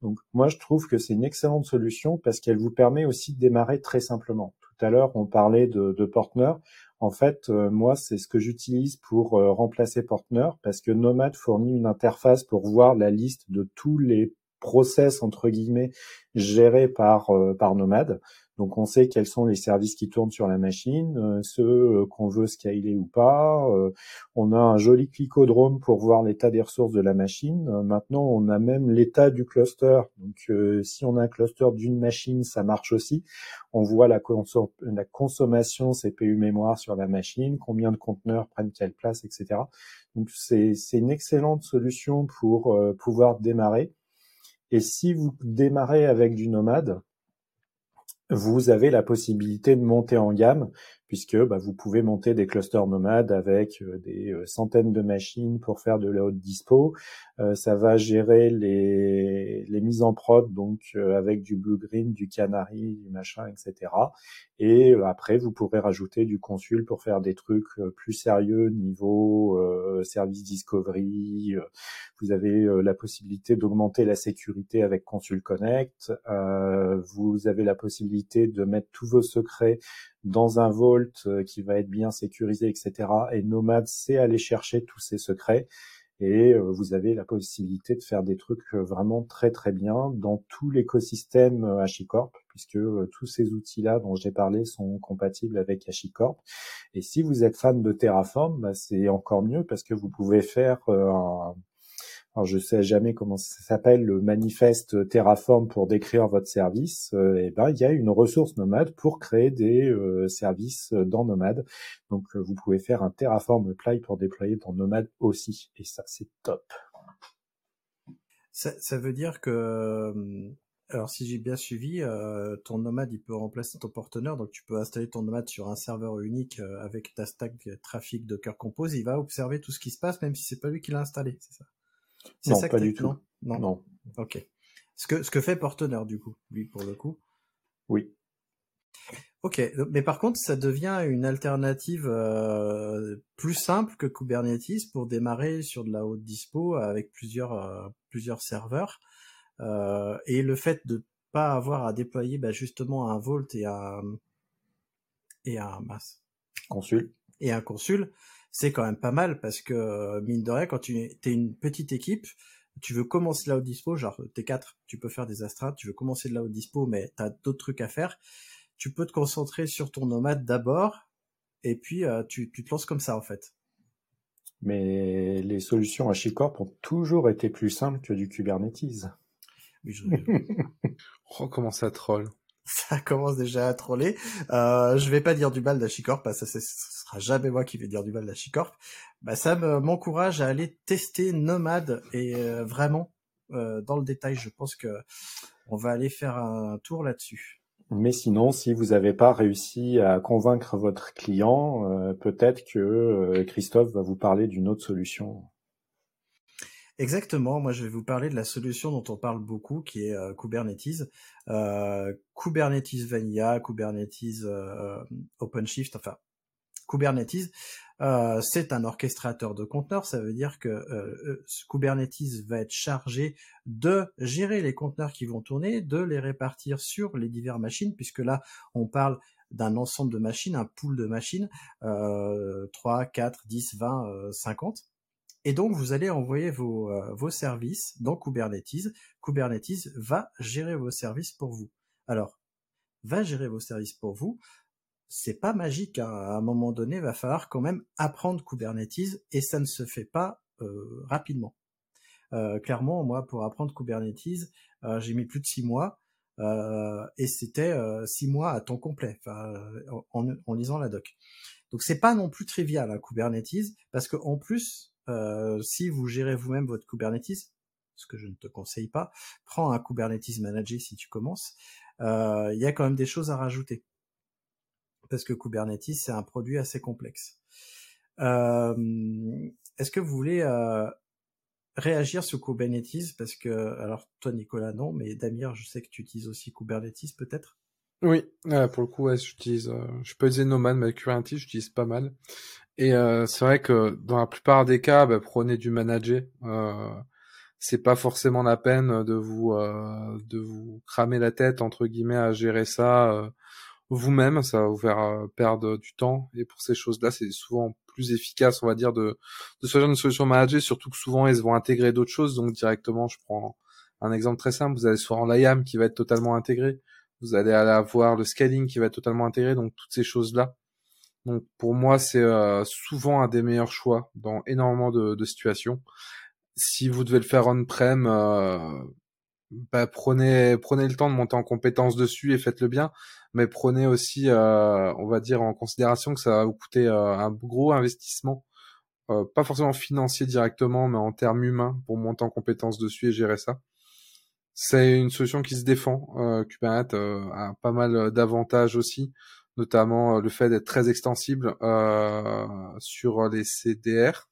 Donc moi je trouve que c'est une excellente solution parce qu'elle vous permet aussi de démarrer très simplement. Tout à l'heure on parlait de, de Portner. En fait, euh, moi c'est ce que j'utilise pour euh, remplacer Portner parce que Nomad fournit une interface pour voir la liste de tous les process entre guillemets gérés par euh, par Nomad. Donc on sait quels sont les services qui tournent sur la machine, euh, ceux euh, qu'on veut scaler ou pas. On a un joli clicodrome pour voir l'état des ressources de la machine. Maintenant, on a même l'état du cluster. Donc, euh, si on a un cluster d'une machine, ça marche aussi. On voit la, consom- la consommation CPU mémoire sur la machine, combien de conteneurs prennent quelle place, etc. Donc, c'est c'est une excellente solution pour euh, pouvoir démarrer. Et si vous démarrez avec du Nomad, vous avez la possibilité de monter en gamme puisque bah, vous pouvez monter des clusters nomades avec euh, des euh, centaines de machines pour faire de la haute dispo. Euh, ça va gérer les, les mises en prod, donc avec du blue green, du canary, du machin, etc. Et après, vous pourrez rajouter du consul pour faire des trucs plus sérieux niveau service discovery. Vous avez la possibilité d'augmenter la sécurité avec Consul Connect. vous avez la possibilité de mettre tous vos secrets dans un vault euh, qui va être bien sécurisé, etc. Et Nomad sait aller chercher tous ces secrets. Et euh, vous avez la possibilité de faire des trucs euh, vraiment très très bien dans tout l'écosystème HashiCorp, puisque tous ces outils-là dont j'ai parlé sont compatibles avec HashiCorp. Et si vous êtes fan de Terraform, bah, c'est encore mieux parce que vous pouvez faire un, alors je sais jamais comment ça s'appelle, le manifeste Terraform pour décrire votre service, euh, et ben il y a une ressource Nomad pour créer des euh, services dans Nomad. Donc euh, vous pouvez faire un Terraform apply pour déployer dans Nomad aussi, et ça c'est top. Ça, ça, veut dire que, alors si j'ai bien suivi, ton Nomad il peut remplacer ton porteneur, donc tu peux installer ton Nomad sur un serveur unique avec ta stack trafic Docker Compose, il va observer tout ce qui se passe même si c'est pas lui qui l'a installé, c'est ça? Non, pas du tout. Non, non. Ok. Ce que, ce que fait Porteneur, du coup, lui, pour le coup? Oui. Ok, mais par contre, ça devient une alternative euh, plus simple que Kubernetes pour démarrer sur de la haute dispo avec plusieurs euh, plusieurs serveurs. Euh, et le fait de pas avoir à déployer bah, justement un Vault et un et un masse consul et un consul, c'est quand même pas mal parce que euh, mine de rien, quand tu es une petite équipe, tu veux commencer la haute dispo, genre t'es quatre, tu peux faire des astreintes, tu veux commencer de la haute dispo, mais t'as d'autres trucs à faire. Tu peux te concentrer sur ton nomade d'abord, et puis euh, tu, tu te lances comme ça en fait. Mais les solutions HashiCorp ont toujours été plus simples que du Kubernetes. Oui, je... oh, comment ça troll ça commence déjà à troller. Euh, je vais pas dire du mal d'Achicorp, parce que ce sera jamais moi qui vais dire du mal d'Achicorp. Bah, ça m'encourage à aller tester Nomad et euh, vraiment euh, dans le détail. Je pense que on va aller faire un tour là-dessus. Mais sinon, si vous n'avez pas réussi à convaincre votre client, euh, peut-être que Christophe va vous parler d'une autre solution. Exactement, moi je vais vous parler de la solution dont on parle beaucoup, qui est euh, Kubernetes. Euh, Kubernetes Vanilla, Kubernetes euh, OpenShift, enfin Kubernetes, euh, c'est un orchestrateur de conteneurs. Ça veut dire que Kubernetes va être chargé de gérer les conteneurs qui vont tourner, de les répartir sur les diverses machines, puisque là on parle d'un ensemble de machines, un pool de machines, euh, 3, 4, 10, 20, 50. Et donc, vous allez envoyer vos, euh, vos services dans Kubernetes. Kubernetes va gérer vos services pour vous. Alors, va gérer vos services pour vous. C'est pas magique. Hein. À un moment donné, il va falloir quand même apprendre Kubernetes et ça ne se fait pas euh, rapidement. Euh, clairement, moi, pour apprendre Kubernetes, euh, j'ai mis plus de six mois. Euh, et c'était six mois à temps complet, en, en, lisant la doc. Donc c'est pas non plus trivial hein, Kubernetes, parce que en plus euh, si vous gérez vous-même votre Kubernetes, ce que je ne te conseille pas, prends un Kubernetes Manager si tu commences. Euh, il y a quand même des choses à rajouter parce que Kubernetes c'est un produit assez complexe. Euh, est-ce que vous voulez réagir sur Kubernetes? Parce que alors toi Nicolas non, mais Damir je sais que tu utilises aussi Kubernetes peut-être? Oui, pour le coup, ouais, j'utilise, je peux utiliser Nomad, mais Kubernetes, j'utilise pas mal. Et euh, c'est vrai que dans la plupart des cas, bah, prenez du manager. Euh, c'est pas forcément la peine de vous euh, de vous cramer la tête entre guillemets à gérer ça euh, vous-même. Ça va vous faire euh, perdre du temps. Et pour ces choses-là, c'est souvent plus efficace, on va dire, de de choisir une solution manager. Surtout que souvent, elles vont intégrer d'autres choses. Donc directement, je prends un exemple très simple. Vous allez souvent l'IAM qui va être totalement intégré. Vous allez avoir le scaling qui va être totalement intégré. Donc toutes ces choses-là donc pour moi, c'est euh, souvent un des meilleurs choix dans énormément de, de situations. Si vous devez le faire on-prem, euh, bah, prenez prenez le temps de monter en compétence dessus et faites-le bien. Mais prenez aussi, euh, on va dire, en considération que ça va vous coûter un gros investissement, pas forcément financier directement, mais en termes humains pour monter en compétence dessus et gérer ça. C'est une solution qui se défend. Kubernetes a pas mal d'avantages aussi notamment le fait d'être très extensible sur les CDR.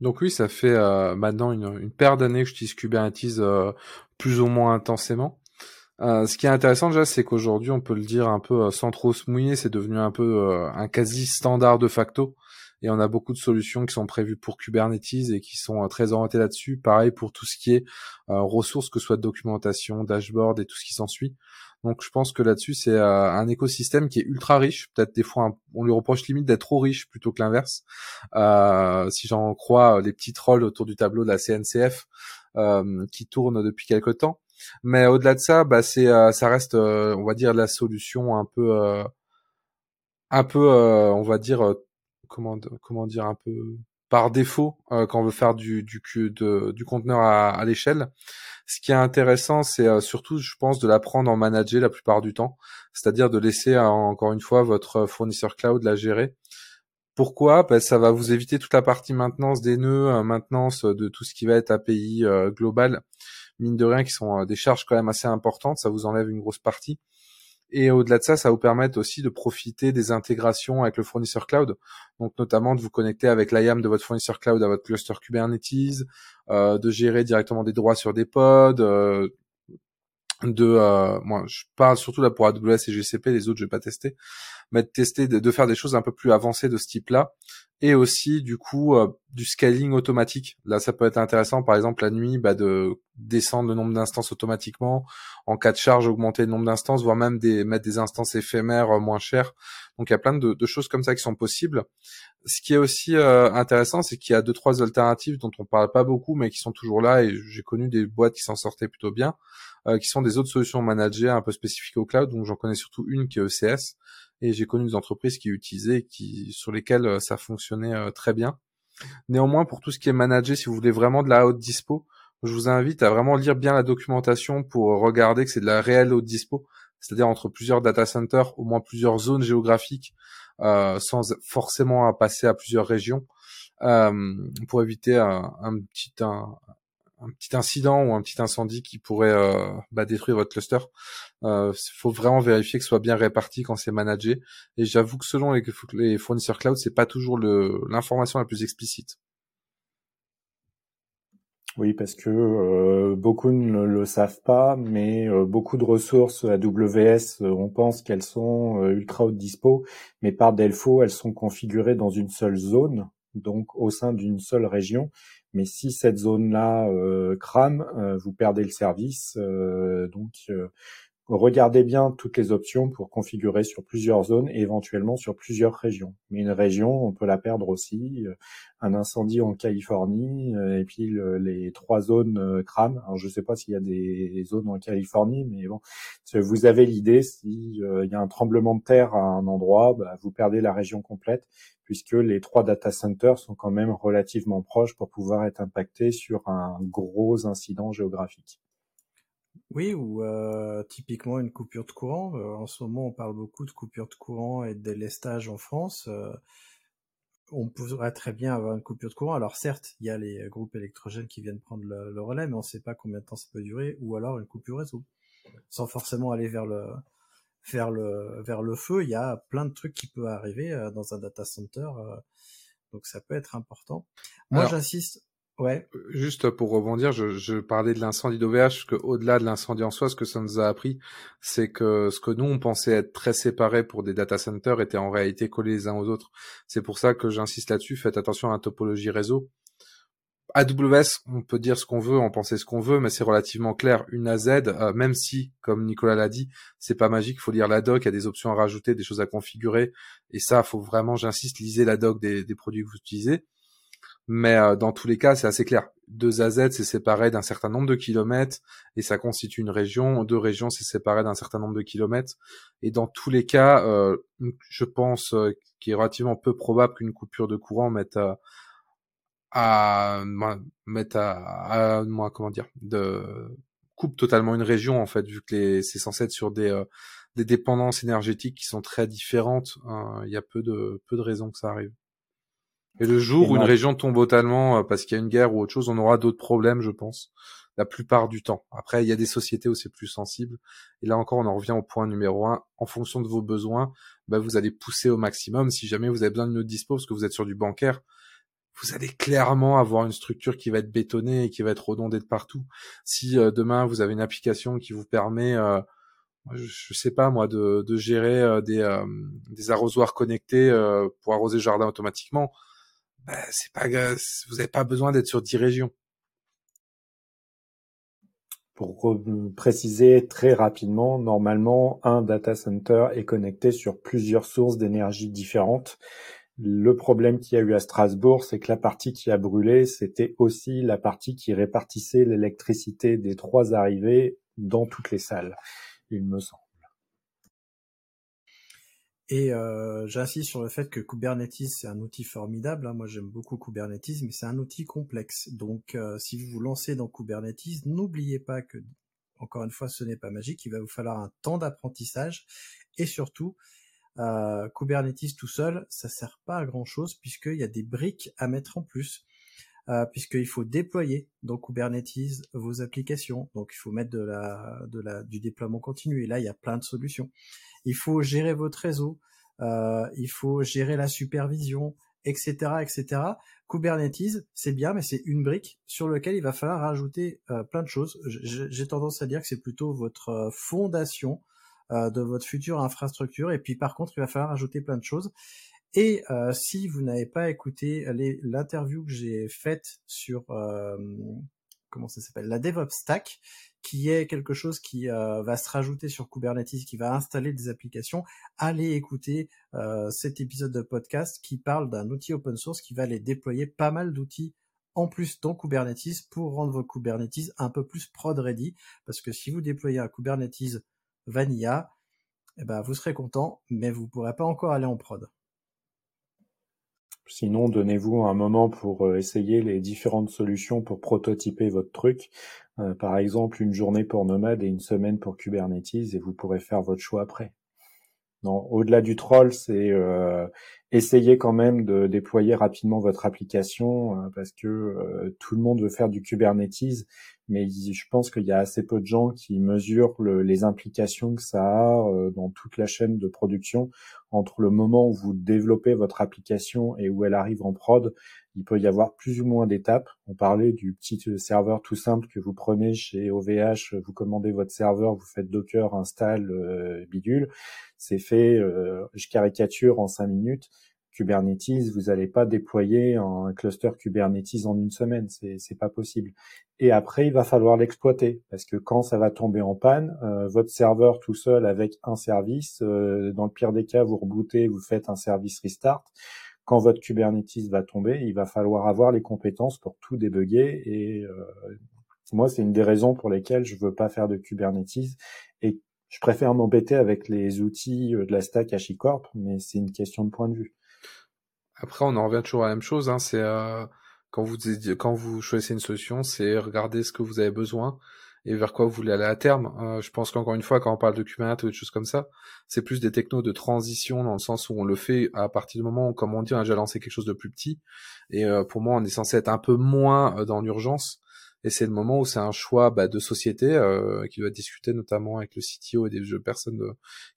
Donc oui, ça fait maintenant une, paire d'années que j'utilise Kubernetes plus ou moins intensément. Euh, ce qui est intéressant déjà, c'est qu'aujourd'hui, on peut le dire un peu euh, sans trop se mouiller, c'est devenu un peu euh, un quasi standard de facto. Et on a beaucoup de solutions qui sont prévues pour Kubernetes et qui sont très orientées là-dessus. Pareil pour tout ce qui est ressources, que ce soit documentation, dashboard et tout ce qui s'ensuit. Donc je pense que là-dessus, c'est un écosystème qui est ultra riche. Peut-être des fois, on lui reproche limite d'être trop riche plutôt que l'inverse. si j'en crois les petits trolls autour du tableau de la CNCF qui tournent depuis quelque temps. Mais au-delà de ça, bah c'est euh, ça reste, euh, on va dire, la solution un peu, euh, un peu, on va dire, comment comment dire, un peu par défaut quand on veut faire du du de, du conteneur à, à l'échelle. Ce qui est intéressant, c'est surtout, je pense, de l'apprendre en manager la plupart du temps, c'est-à-dire de laisser encore une fois votre fournisseur cloud la gérer. Pourquoi? Que ça va vous éviter toute la partie maintenance des nœuds, maintenance de tout ce qui va être API global mine de rien, qui sont euh, des charges quand même assez importantes. Ça vous enlève une grosse partie. Et au-delà de ça, ça vous permettre aussi de profiter des intégrations avec le fournisseur cloud. Donc notamment de vous connecter avec l'IAM de votre fournisseur cloud à votre cluster Kubernetes, euh, de gérer directement des droits sur des pods, euh, de euh, moi je parle surtout là pour AWS et GCP les autres je vais pas tester mais de tester de, faire des choses un peu plus avancées de ce type là et aussi du coup euh, du scaling automatique. Là ça peut être intéressant par exemple la nuit bah, de descendre le nombre d'instances automatiquement en cas de charge augmenter le nombre d'instances voire même des mettre des instances éphémères euh, moins chères. Donc il y a plein de, de, choses comme ça qui sont possibles. Ce qui est aussi intéressant c'est qu'il y a deux trois alternatives dont on parle pas beaucoup mais qui sont toujours là et j'ai connu des boîtes qui s'en sortaient plutôt bien euh, qui sont des autres solutions managées un peu spécifiques au cloud. Donc j'en connais surtout une qui est ECS et j'ai connu des entreprises qui utilisaient, qui sur lesquelles euh, ça fonctionnait euh, très bien. Néanmoins, pour tout ce qui est managé, si vous voulez vraiment de la haute dispo, je vous invite à vraiment lire bien la documentation pour regarder que c'est de la réelle haute dispo, c'est-à-dire entre plusieurs data centers, au moins plusieurs zones géographiques, euh, sans forcément passer à plusieurs régions, euh, pour éviter un, un petit un, un petit incident ou un petit incendie qui pourrait euh, bah, détruire votre cluster. Il euh, faut vraiment vérifier que ce soit bien réparti quand c'est managé. Et j'avoue que selon les, fournisseurs cloud, c'est pas toujours l'information la plus explicite. Oui, parce que euh, beaucoup ne le savent pas, mais beaucoup de ressources AWS, on pense qu'elles sont ultra haute dispo, mais par défaut, elles sont configurées dans une seule zone, donc au sein d'une seule région. Mais si cette zone-là euh, crame, euh, vous perdez le service. Euh, donc, regardez bien toutes les options pour configurer sur plusieurs zones et éventuellement sur plusieurs régions. Mais une région, on peut la perdre aussi. Un incendie en Californie et puis les trois zones crament. Alors je ne sais pas s'il y a des zones en Californie, mais bon, vous avez l'idée. S'il y a un tremblement de terre à un endroit, bah, vous perdez la région complète puisque les trois data centers sont quand même relativement proches pour pouvoir être impactés sur un gros incident géographique. Oui, ou euh, typiquement une coupure de courant. Euh, en ce moment, on parle beaucoup de coupure de courant et de délestage en France. Euh, on pourrait très bien avoir une coupure de courant. Alors certes, il y a les groupes électrogènes qui viennent prendre le, le relais, mais on ne sait pas combien de temps ça peut durer, ou alors une coupure réseau, sans forcément aller vers le, vers le vers le feu, il y a plein de trucs qui peuvent arriver euh, dans un data center, euh, donc ça peut être important. Moi, j'insiste. Ouais. Euh, juste pour rebondir, je, parlais de l'incendie d'OVH, que au-delà de l'incendie en soi, ce que ça nous a appris, c'est que ce que nous on pensait être très séparés pour des data centers était en réalité collés les uns aux autres. C'est pour ça que j'insiste là-dessus. Faites attention à la topologie réseau. AWS, on peut dire ce qu'on veut, en penser ce qu'on veut, mais c'est relativement clair. Une AZ, euh, même si, comme Nicolas l'a dit, c'est pas magique, il faut lire la doc, il y a des options à rajouter, des choses à configurer, et ça, faut vraiment, j'insiste, lisez la doc des, produits que vous utilisez. Mais euh, dans tous les cas, c'est assez clair. Deux AZ, c'est séparé d'un certain nombre de kilomètres, et ça constitue une région. Deux régions, c'est séparé d'un certain nombre de kilomètres. Et dans tous les cas, euh, je pense qu'il est relativement peu probable qu'une coupure de courant mette à mettre à, moi comment dire de coupe totalement une région en fait vu que c'est censé être sur des euh, des dépendances énergétiques qui sont très différentes hein, il y a peu de peu de raisons que ça arrive Et le jour où une région tombe totalement parce qu'il y a une guerre ou autre chose, on aura d'autres problèmes, je pense, la plupart du temps. Après, il y a des sociétés où c'est plus sensible. Et là encore, on en revient au point numéro un. En fonction de vos besoins, bah, vous allez pousser au maximum. Si jamais vous avez besoin de notre dispo, parce que vous êtes sur du bancaire, vous allez clairement avoir une structure qui va être bétonnée et qui va être redondée de partout. Si euh, demain vous avez une application qui vous permet, euh, je, sais pas moi, de, de gérer euh, des, des arrosoirs connectés pour arroser le jardin automatiquement, bah, c'est pas, vous n'avez pas besoin d'être sur 10 régions. Pour préciser très rapidement, normalement, un data center est connecté sur plusieurs sources d'énergie différentes le problème qu'il y a eu à Strasbourg, c'est que la partie qui a brûlé, c'était aussi la partie qui répartissait l'électricité des trois arrivées dans toutes les salles, il me semble. Et euh, j'insiste sur le fait que Kubernetes c'est un outil formidable. Hein. Moi j'aime beaucoup Kubernetes, mais c'est un outil complexe. Donc euh, si vous vous lancez dans Kubernetes, n'oubliez pas que encore une fois ce n'est pas magique. Il va vous falloir un temps d'apprentissage et surtout euh, Kubernetes tout seul, ça sert pas à grand chose puisqu'il y a des briques à mettre en plus. Euh, puisqu'il faut déployer dans Kubernetes vos applications. Donc il faut mettre de la, de la, du déploiement continu. Et là, il y a plein de solutions. Il faut gérer votre réseau. Euh, il faut gérer la supervision, etc., etc. Kubernetes, c'est bien, mais c'est une brique sur laquelle il va falloir rajouter euh, plein de choses. J'ai tendance à dire que c'est plutôt votre euh, fondation de votre future infrastructure. Et puis par contre, il va falloir ajouter plein de choses. Et si vous n'avez pas écouté l'interview que j'ai faite sur comment ça s'appelle la DevOps Stack, qui est quelque chose qui va se rajouter sur Kubernetes, qui va installer des applications, allez écouter cet épisode de podcast qui parle d'un outil open source qui va aller déployer pas mal d'outils en plus dans Kubernetes pour rendre vos Kubernetes un peu plus prod ready. Parce que si vous déployez un Kubernetes Vanilla, eh ben, vous serez content, mais vous pourrez pas encore aller en prod. Sinon, donnez-vous un moment pour euh, essayer les différentes solutions pour prototyper votre truc. Euh, par exemple, une journée pour Nomad et une semaine pour Kubernetes, et vous pourrez faire votre choix après. Au-delà du troll, c'est euh, essayer quand même de déployer rapidement votre application parce que tout le monde veut faire du Kubernetes, mais je pense qu'il y a assez peu de gens qui mesurent les implications que ça a euh, dans toute la chaîne de production entre le moment où vous développez votre application et où elle arrive en prod. Il peut y avoir plus ou moins d'étapes. On parlait du petit serveur tout simple que vous prenez chez OVH, vous commandez votre serveur, vous faites Docker, install, euh, bidule. C'est fait, euh, je caricature en cinq minutes. Kubernetes, vous n'allez pas déployer un cluster Kubernetes en une semaine, c'est c'est pas possible. Et après, il va falloir l'exploiter parce que quand ça va tomber en panne, euh, votre serveur tout seul avec un service, euh, dans le pire des cas, vous rebootez, vous faites un service restart. Quand votre Kubernetes va tomber, il va falloir avoir les compétences pour tout débugger. Et euh, moi, c'est une des raisons pour lesquelles je veux pas faire de Kubernetes et je préfère m'embêter avec les outils de la stack HashiCorp, mais c'est une question de point de vue. Après, on en revient toujours à la même chose. Hein, c'est euh, quand vous quand vous choisissez une solution, c'est regarder ce que vous avez besoin et vers quoi vous voulez aller à terme. Euh, je pense qu'encore une fois, quand on parle de Kubernetes ou des choses comme ça, c'est plus des technos de transition dans le sens où on le fait à partir du moment où, comme on dit, on a déjà lancé quelque chose de plus petit. Et euh, pour moi, on est censé être un peu moins dans l'urgence. Et c'est le moment où c'est un choix bah, de société qui doit discuter notamment avec le CTO et des personnes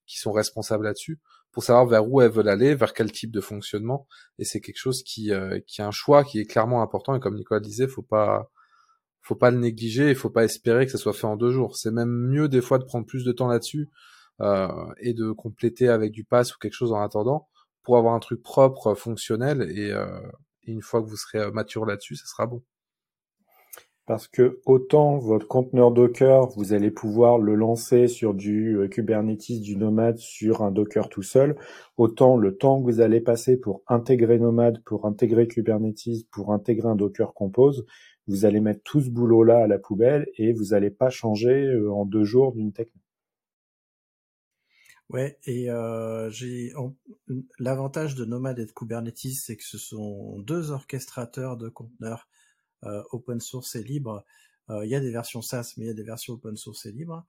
qui sont responsables là-dessus pour savoir vers où elles veulent aller, vers quel type de fonctionnement. Et c'est quelque chose qui, euh, qui est un choix qui est clairement important. Et comme Nicolas disait, faut pas, faut pas le négliger. Il faut pas espérer que ça soit fait en deux jours. C'est même mieux des fois de prendre plus de temps là-dessus euh, et de compléter avec du pass ou quelque chose en attendant pour avoir un truc propre, fonctionnel. Et, euh, et une fois que vous serez mature là-dessus, ça sera bon parce que autant votre conteneur Docker, vous allez pouvoir le lancer sur du euh, Kubernetes, du Nomad, sur un Docker tout seul, autant le temps que vous allez passer pour intégrer Nomad, pour intégrer Kubernetes, pour intégrer un Docker Compose, vous allez mettre tout ce boulot-là à la poubelle et vous n'allez pas changer euh, en deux jours d'une technique. Ouais, et euh, j'ai l'avantage de Nomad et de Kubernetes, c'est que ce sont deux orchestrateurs de conteneurs euh, open source et libre. Euh, il y a des versions SaaS, mais il y a des versions open source et libre.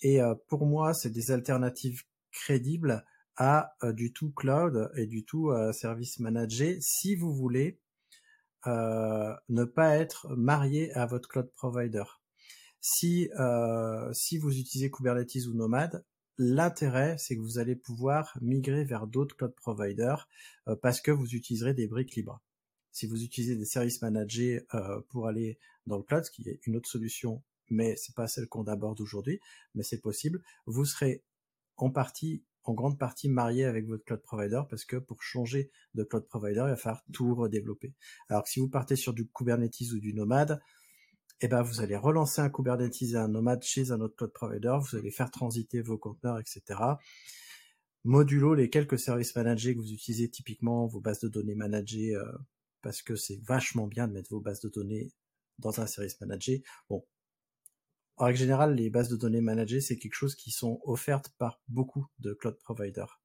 Et pour moi, c'est des alternatives crédibles à du tout cloud et du tout service managé si vous voulez ne pas être marié à votre cloud provider. Si, si vous utilisez Kubernetes ou Nomad, L'intérêt, c'est que vous allez pouvoir migrer vers d'autres cloud providers euh, parce que vous utiliserez des briques libres. Si vous utilisez des services managés euh, pour aller dans le cloud, ce qui est une autre solution, mais c'est pas celle qu'on aborde aujourd'hui, mais c'est possible, vous serez en partie, en grande partie marié avec votre cloud provider parce que pour changer de cloud provider, il va falloir tout redévelopper. Alors si vous partez sur du Kubernetes ou du Nomad, eh ben, vous allez relancer un Kubernetes et un Nomad chez un autre cloud provider, vous allez faire transiter vos conteneurs, etc. Modulo les quelques services managés que vous utilisez typiquement, vos bases de données managées, euh, parce que c'est vachement bien de mettre vos bases de données dans un service managé. Bon, en règle générale, les bases de données managées, c'est quelque chose qui sont offertes par beaucoup de cloud providers.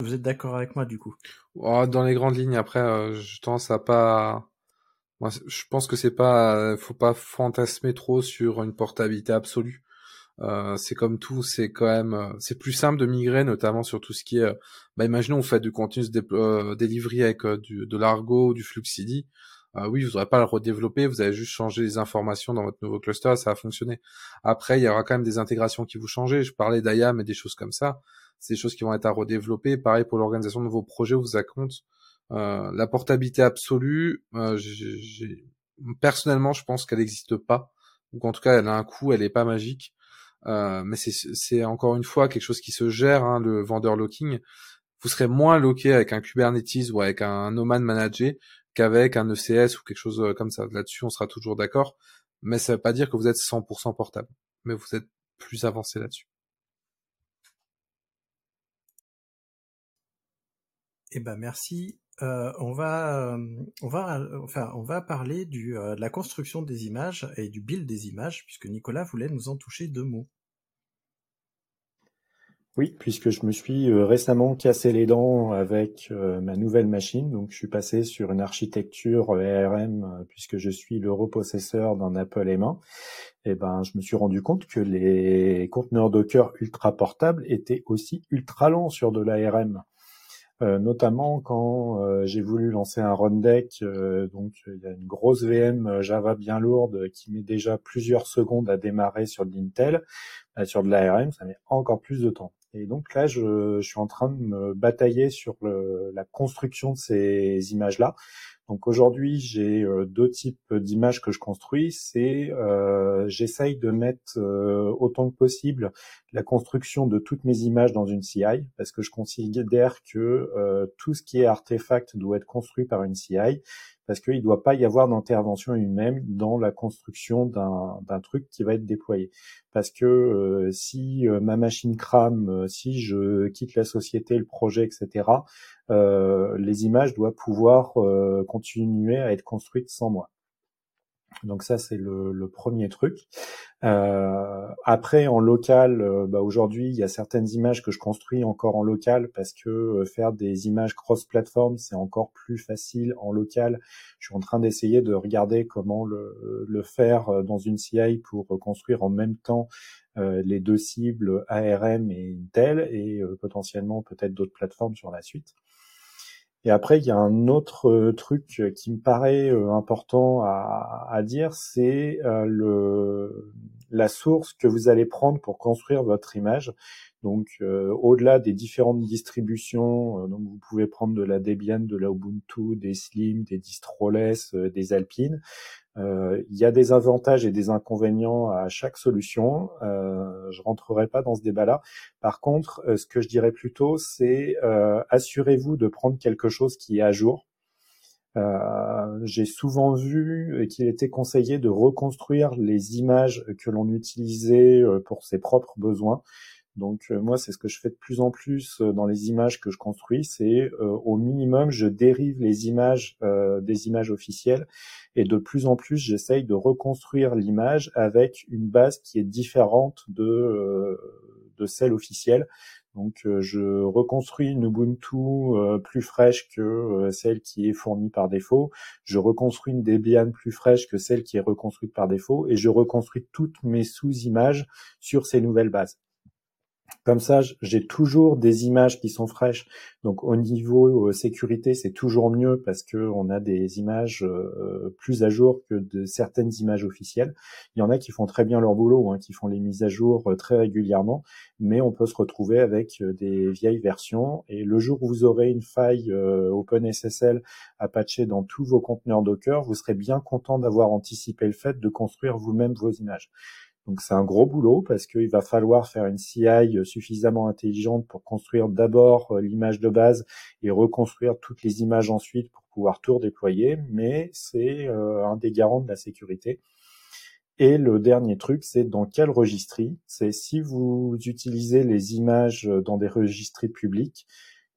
Vous êtes d'accord avec moi du coup? Oh, Dans les grandes lignes, après, euh, je pense à pas. Moi, je pense que c'est pas, faut pas fantasmer trop sur une portabilité absolue. Euh, c'est comme tout, c'est quand même, euh, c'est plus simple de migrer, notamment sur tout ce qui est. bah, imaginons vous faites du continuous delivery avec du, de l'argo, du Fluxidi. oui, vous n'aurez pas à le redévelopper, vous avez juste changé les informations dans votre nouveau cluster, ça va fonctionner. Après, il y aura quand même des intégrations qui vous changent. Je parlais d'IAM et des choses comme ça c'est des choses qui vont être à redévelopper. Pareil pour l'organisation de vos projets ou vos accounts. Euh, la portabilité absolue, euh, personnellement, je pense qu'elle n'existe pas, ou qu'en tout cas, elle a un coût, elle n'est pas magique. Euh, mais c'est encore une fois quelque chose qui se gère, hein, le vendeur locking. Vous serez moins loqué avec un Kubernetes ou avec un Nomad Manager qu'avec un ECS ou quelque chose euh, comme ça. Là-dessus, on sera toujours d'accord. Mais ça ne veut pas dire que vous êtes 100% portable. Mais vous êtes plus avancé là-dessus. Eh ben merci. Euh, on va, euh, on va, enfin, on va parler de la construction des images et du build des images, puisque Nicolas voulait nous en toucher deux mots. Oui, puisque je me suis récemment cassé les dents avec ma nouvelle machine, donc je suis passé sur une architecture ARM puisque je suis le repossesseur d'un Apple M1. Et eh ben, je me suis rendu compte que les conteneurs Docker ultra portables étaient aussi ultra lents sur de l'ARM. Euh, notamment quand euh, j'ai voulu lancer un run deck, euh, donc il y a une grosse VM Java bien lourde qui met déjà plusieurs secondes à démarrer sur de l'Intel, sur de l'ARM, ça met encore plus de temps. Et donc là, je, je suis en train de me batailler sur le, la construction de ces images-là. Donc aujourd'hui, j'ai euh, deux types d'images que je construis. C'est euh, j'essaye de mettre euh, autant que possible la construction de toutes mes images dans une CI parce que je considère que tout ce qui est artefact doit être construit par une CI parce qu'il ne doit pas y avoir d'intervention humaine dans la construction d'un truc qui va être déployé. Parce que euh, si euh, ma machine crame, euh, si je quitte la société, le projet, etc., les images doivent pouvoir continuer à être construites sans moi. Donc ça, c'est le, premier truc. Euh, après, en local, euh, bah, aujourd'hui, il y a certaines images que je construis encore en local parce que euh, faire des images cross-platform, c'est encore plus facile en local. Je suis en train d'essayer de regarder comment le, le, faire dans une CI pour construire en même temps les deux cibles ARM et Intel et potentiellement peut-être d'autres plateformes sur la suite. Et après, il y a un autre euh, truc euh, qui me paraît euh, important à, à dire, c'est le la source que vous allez prendre pour construire votre image. Donc, au-delà des différentes distributions, donc vous pouvez prendre de la Debian, de la Ubuntu, des Slim, des Distroless, des Alpine. Euh, il y a des avantages et des inconvénients à chaque solution. Euh, je rentrerai pas dans ce débat-là. Par contre, euh, ce que je dirais plutôt, c'est euh, assurez-vous de prendre quelque chose qui est à jour. J'ai souvent vu qu'il était conseillé de reconstruire les images que l'on utilisait pour ses propres besoins. Donc euh, moi, c'est ce que je fais de plus en plus euh, dans les images que je construis, c'est euh, au minimum, je dérive les images des images officielles et de plus en plus, j'essaye de reconstruire l'image avec une base qui est différente de, de celle officielle. Donc je reconstruis une Ubuntu plus fraîche que celle qui est fournie par défaut. Je reconstruis une Debian plus fraîche que celle qui est reconstruite par défaut et je reconstruis toutes mes sous-images sur ces nouvelles bases. Comme ça, j'ai toujours des images qui sont fraîches. Donc au niveau euh, sécurité, c'est toujours mieux parce que on a des images euh, plus à jour que de certaines images officielles. Il y en a qui font très bien leur boulot, hein, qui font les mises à jour euh, très régulièrement, mais on peut se retrouver avec des vieilles versions. Et le jour où vous aurez une faille OpenSSL à patcher dans tous vos conteneurs Docker, vous serez bien content d'avoir anticipé le fait de construire vous-même vos images. Donc c'est un gros boulot parce qu'il va falloir faire une CI suffisamment intelligente pour construire d'abord euh, l'image de base et reconstruire toutes les images ensuite pour pouvoir tout redéployer, mais c'est euh, un des garants de la sécurité. Et le dernier truc, c'est dans quel registry C'est si vous utilisez les images dans des registries publics,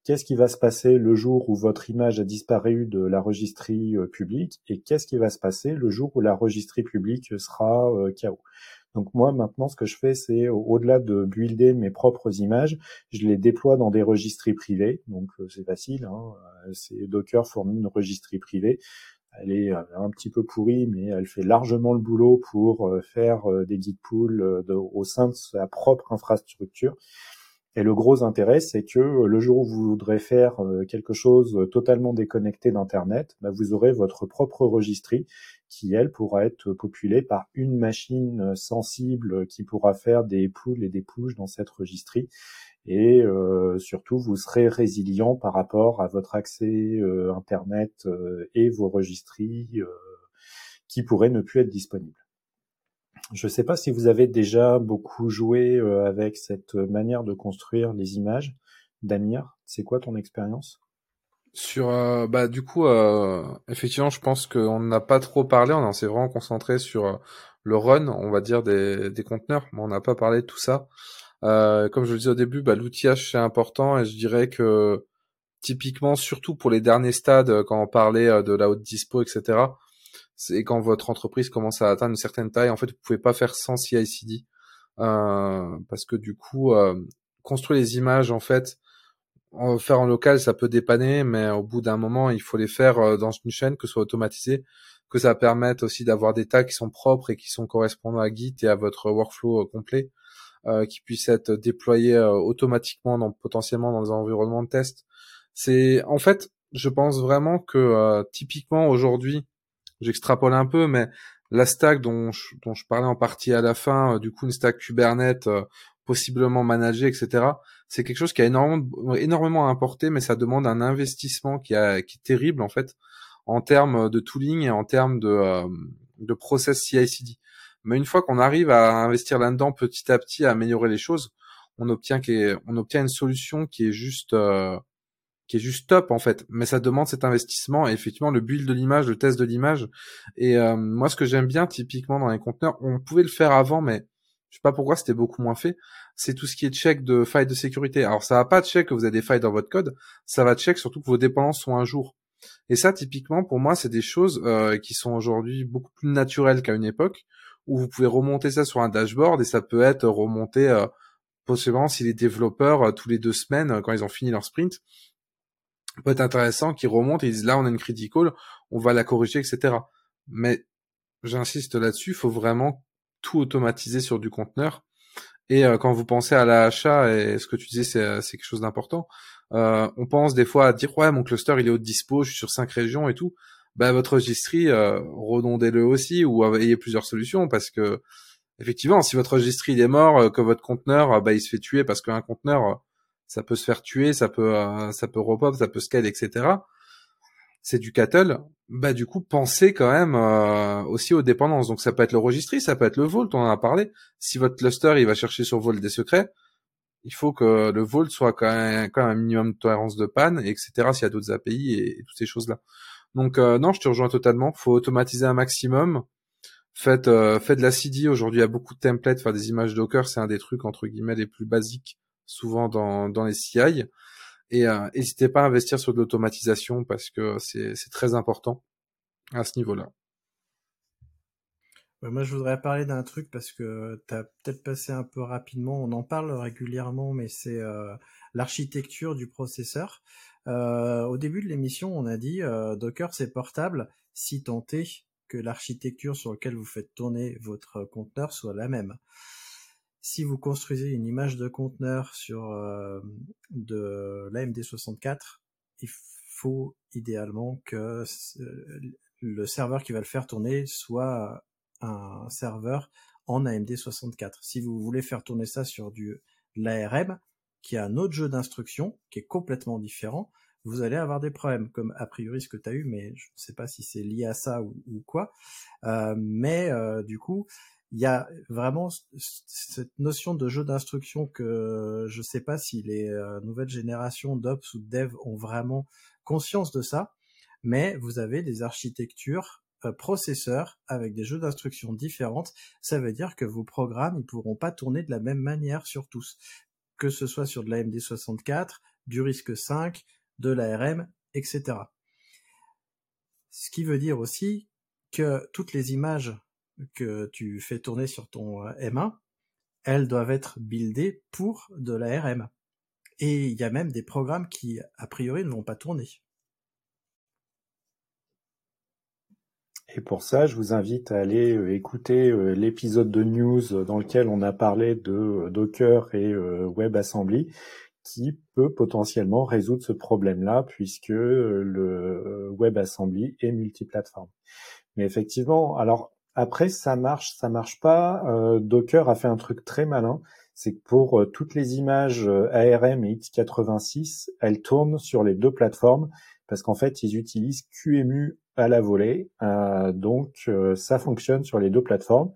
qu'est-ce qui va se passer le jour où votre image a disparu de la registrie euh, publique? Et qu'est-ce qui va se passer le jour où la registrie publique sera KO. Donc moi maintenant ce que je fais c'est au-delà de builder mes propres images, je les déploie dans des registries privées. Donc euh, c'est facile, hein. Euh, c'est Docker fournit une registrie privée. Elle est euh, un petit peu pourrie, mais elle fait largement le boulot pour faire des git pools au sein de sa propre infrastructure. Et le gros intérêt, c'est que le jour où vous voudrez faire quelque chose totalement déconnecté d'Internet, bah, vous aurez votre propre registrie qui, elle, pourra être populée par une machine sensible qui pourra faire des pools et des pushes dans cette registrie. Et euh, surtout, vous serez résilient par rapport à votre accès euh, Internet euh, et vos registries qui pourraient ne plus être disponibles. Je ne sais pas si vous avez déjà beaucoup joué avec cette manière de construire les images. Damir, c'est quoi ton expérience? Sur, euh, bah du coup, euh, effectivement, je pense qu'on n'a pas trop parlé. On s'est vraiment concentré sur euh, le run, on va dire des, des conteneurs, mais on n'a pas parlé de tout ça. comme je le disais au début, bah, l'outillage c'est important et je dirais que typiquement, surtout pour les derniers stades, quand on parlait de la haute dispo, etc. C'est quand votre entreprise commence à atteindre une certaine taille, en fait, vous pouvez pas faire sans CI/CD parce que du coup, construire les images, en fait, en faire en local, ça peut dépanner, mais au bout d'un moment, il faut les faire euh, dans une chaîne, que ce soit automatisé, que ça permette aussi d'avoir des tags qui sont propres et qui sont correspondants à Git et à votre workflow euh, complet, euh, qui puissent être déployés euh, automatiquement, dans, potentiellement dans des environnements de test. C'est, en fait, je pense vraiment que typiquement aujourd'hui, j'extrapole un peu, mais la stack dont je, dont je parlais en partie à la fin, du coup une stack Kubernetes possiblement managée, etc c'est quelque chose qui a énormément, énormément à importer, mais ça demande un investissement qui, est terrible en fait en termes de tooling et en termes de, euh, de process CI/CD. Mais une fois qu'on arrive à investir là-dedans petit à petit, à améliorer les choses, on obtient, on obtient une solution qui est juste euh, qui est juste top en fait. Mais ça demande cet investissement et effectivement le build de l'image, le test de l'image. Et euh, moi, ce que j'aime bien typiquement dans les conteneurs, on pouvait le faire avant, mais je sais pas pourquoi c'était beaucoup moins fait, c'est tout ce qui est check de failles de sécurité. Alors ça va pas check que vous avez des failles dans votre code, ça va check surtout que vos dépendances sont un jour. Et ça, typiquement, pour moi, c'est des choses euh, qui sont aujourd'hui beaucoup plus naturelles qu'à une époque, où vous pouvez remonter ça sur un dashboard et ça peut être remonté euh, possiblement si les développeurs, euh, tous les deux semaines, euh, quand ils ont fini leur sprint, peut être intéressant qu'ils remontent et ils disent là, on a une critical, on va la corriger, etc. Mais j'insiste là-dessus, il faut vraiment tout automatiser sur du conteneur. Et euh, quand vous pensez à l'achat, et ce que tu disais, c'est, euh, c'est quelque chose d'important, euh, on pense des fois à dire, ouais, mon cluster, il est haut dispo, je suis sur cinq régions et tout. Bah, votre registry, euh, redondez-le aussi ou ayez plusieurs solutions parce que, effectivement, si votre registry il est mort, que votre conteneur, bah, il se fait tuer parce qu'un conteneur, ça peut se faire tuer, ça peut, ça peut repop, ça peut scale, etc c'est du cattle, bah du coup pensez quand même euh, aussi aux dépendances. Donc ça peut être le registry, ça peut être le vault, on en a parlé. Si votre cluster il va chercher sur vault des secrets, il faut que le vault soit quand même, quand même un minimum de tolérance de panne, etc. S'il y a d'autres API et, toutes ces choses là. Donc euh, non, je te rejoins totalement. Faut automatiser un maximum. Faites, euh, faites de la CD. Aujourd'hui, il y a beaucoup de templates. Faire des images Docker, c'est un des trucs entre guillemets les plus basiques, souvent dans, les CI. Et euh, n'hésitez pas à investir sur de l'automatisation parce que c'est très important à ce niveau-là. moi, je voudrais parler d'un truc parce que tu peut-être passé un peu rapidement. On en parle régulièrement, mais c'est euh, l'architecture du processeur. Euh, au début de l'émission, on a dit euh, Docker c'est portable si tant est que l'architecture sur laquelle vous faites tourner votre conteneur soit la même. Si vous construisez une image de conteneur sur euh, de l'AMD64, il faut idéalement que le serveur qui va le faire tourner soit un serveur en AMD64. Si vous voulez faire tourner ça sur du l'ARM, qui a un autre jeu d'instructions qui est complètement différent, vous allez avoir des problèmes, comme a priori ce que tu as eu, mais je ne sais pas si c'est lié à ça ou, quoi. Euh, mais euh, du coup, il y a vraiment cette notion de jeu d'instructions que je ne sais pas si les euh, nouvelles générations d'Ops ou de Dev ont vraiment conscience de ça, mais vous avez des architectures processeurs avec des jeux d'instructions différentes, ça veut dire que vos programmes ils pourront pas tourner de la même manière sur tous, que ce soit sur de la MD64, du risque 5, de l'ARM, etc. Ce qui veut dire aussi que toutes les images que tu fais tourner sur ton euh, M1, elles doivent être buildées pour de l'ARM. Et il y a même des programmes qui, a priori, ne vont pas tourner. Et pour ça, je vous invite à aller euh, écouter euh, l'épisode de news dans lequel on a parlé de Docker et WebAssembly, qui peut potentiellement résoudre ce problème-là puisque le WebAssembly est multiplateforme. Mais effectivement, alors après ça marche, ça marche pas. Euh, Docker a fait un truc très malin, c'est que pour euh, toutes les images ARM et x86, elles tournent sur les deux plateformes parce qu'en fait ils utilisent QEMU à la volée, donc ça fonctionne sur les deux plateformes.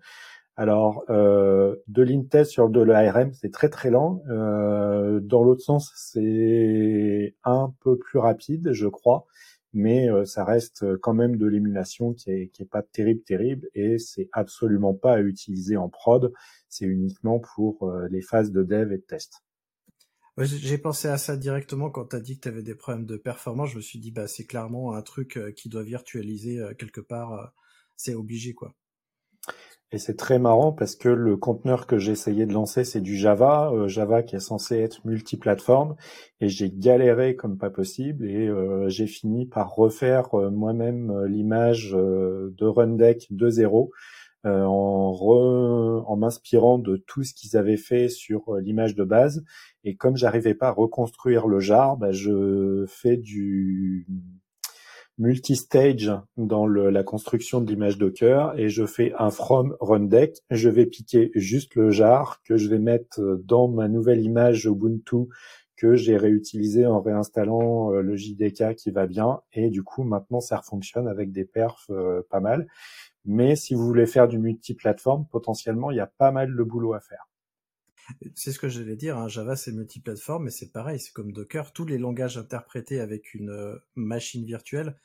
Alors, euh, de l'Intel sur de l'ARM, c'est très très lent. Euh, dans l'autre sens, c'est un peu plus rapide, je crois, mais euh, ça reste quand même de l'émulation qui est, pas terrible terrible et c'est absolument pas à utiliser en prod. C'est uniquement pour les phases de dev et de test. J'ai pensé à ça directement quand tu as dit que tu des problèmes de performance. Je me suis dit, bah, c'est clairement un truc qui doit virtualiser quelque part. C'est obligé, quoi. Et c'est très marrant parce que le conteneur que j'ai essayé de lancer, c'est du Java, euh, Java qui est censé être multiplateforme, et j'ai galéré comme pas possible, et euh, j'ai fini par refaire euh, moi-même l'image de Rundeck 2.0 en, en m'inspirant de tout ce qu'ils avaient fait sur l'image de base. Et comme j'arrivais pas à reconstruire le jar, bah, je fais du multistage dans la construction de l'image Docker et je fais un from run deck. Je vais piquer juste le jar que je vais mettre dans ma nouvelle image Ubuntu que j'ai réutilisé en réinstallant euh, le JDK qui va bien et du coup maintenant ça fonctionne avec des perfs euh, pas mal. Mais si vous voulez faire du multiplateforme, potentiellement il y a pas mal de boulot à faire. C'est ce que j'allais dire, hein. Java c'est multiplateforme, mais c'est pareil, c'est comme Docker, tous les langages interprétés avec une euh, machine virtuelle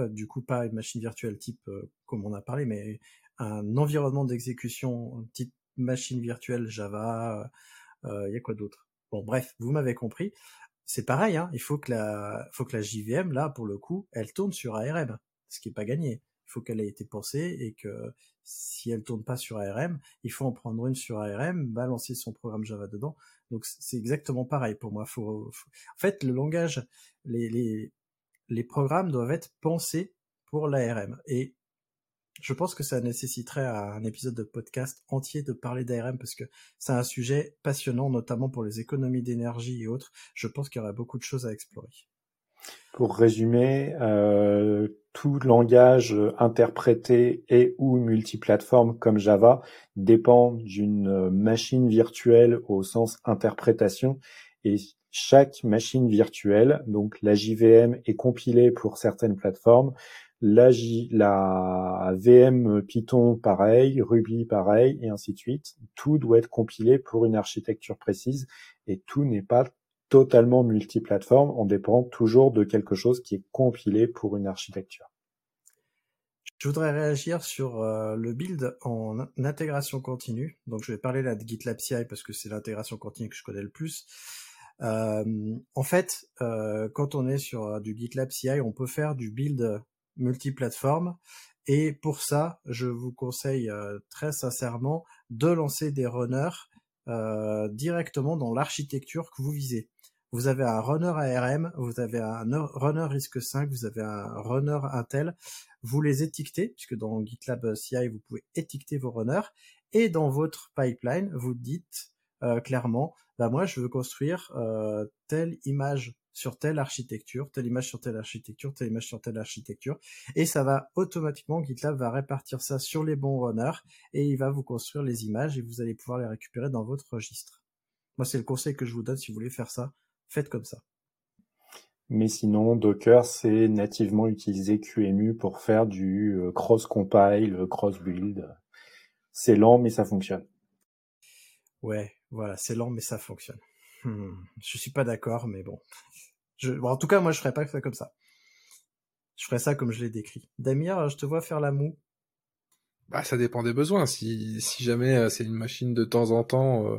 du coup pas une machine virtuelle type euh, comme on a parlé, mais un environnement d'exécution type machine virtuelle Java. Il euh, y a quoi d'autre? Bon, bref, vous m'avez compris. C'est pareil, hein, il faut que la, faut que la JVM là, pour le coup, elle tourne sur ARM, ce qui est pas gagné. Il faut qu'elle ait été pensée et que si elle tourne pas sur ARM, il faut en prendre une sur ARM, balancer son programme Java dedans. Donc c'est exactement pareil pour moi. Faut, En fait, le langage, les, les, les programmes doivent être pensés pour l'ARM. Et je pense que ça nécessiterait un épisode de podcast entier de parler d'ARM parce que c'est un sujet passionnant, notamment pour les économies d'énergie et autres. Je pense qu'il y aurait beaucoup de choses à explorer. Pour résumer, euh, tout langage interprété et ou multiplateforme comme Java dépend d'une machine virtuelle au sens interprétation et chaque machine virtuelle, donc la JVM est compilée pour certaines plateformes, la, la VM Python pareil, Ruby pareil, et ainsi de suite. Tout doit être compilé pour une architecture précise et tout n'est pas totalement multiplateforme. On dépend toujours de quelque chose qui est compilé pour une architecture. Je voudrais réagir sur euh, le build en intégration continue. Donc je vais parler là de GitLab CI parce que c'est l'intégration continue que je connais le plus. En fait, quand on est sur du GitLab CI, on peut faire du build multiplateforme Et pour ça, je vous conseille très sincèrement de lancer des runners euh, directement dans l'architecture que vous visez. Vous avez un runner ARM, vous avez un runner risque 5, vous avez un runner Intel. Vous les étiquetez, puisque dans GitLab CI, vous pouvez étiqueter vos runners. Et dans votre pipeline, vous dites clairement, bah moi, je veux construire euh, telle image sur telle architecture, telle image sur telle architecture, telle image sur telle architecture, et ça va automatiquement, GitLab va répartir ça sur les bons runners, et il va vous construire les images, et vous allez pouvoir les récupérer dans votre registre. Moi, c'est le conseil que je vous donne si vous voulez faire ça, faites comme ça. Mais sinon, Docker, c'est nativement utiliser QEMU pour faire du euh, cross-compile, cross-build. C'est lent, mais ça fonctionne. Ouais, voilà, c'est lent, mais ça fonctionne. Hmm, je suis pas d'accord, mais bon. en tout cas, moi, je ferais pas ça comme ça. Je ferais ça comme je l'ai décrit. Damir, je te vois faire la moue. Bah, ça dépend des besoins. Si, jamais euh, c'est une machine de temps en temps, euh,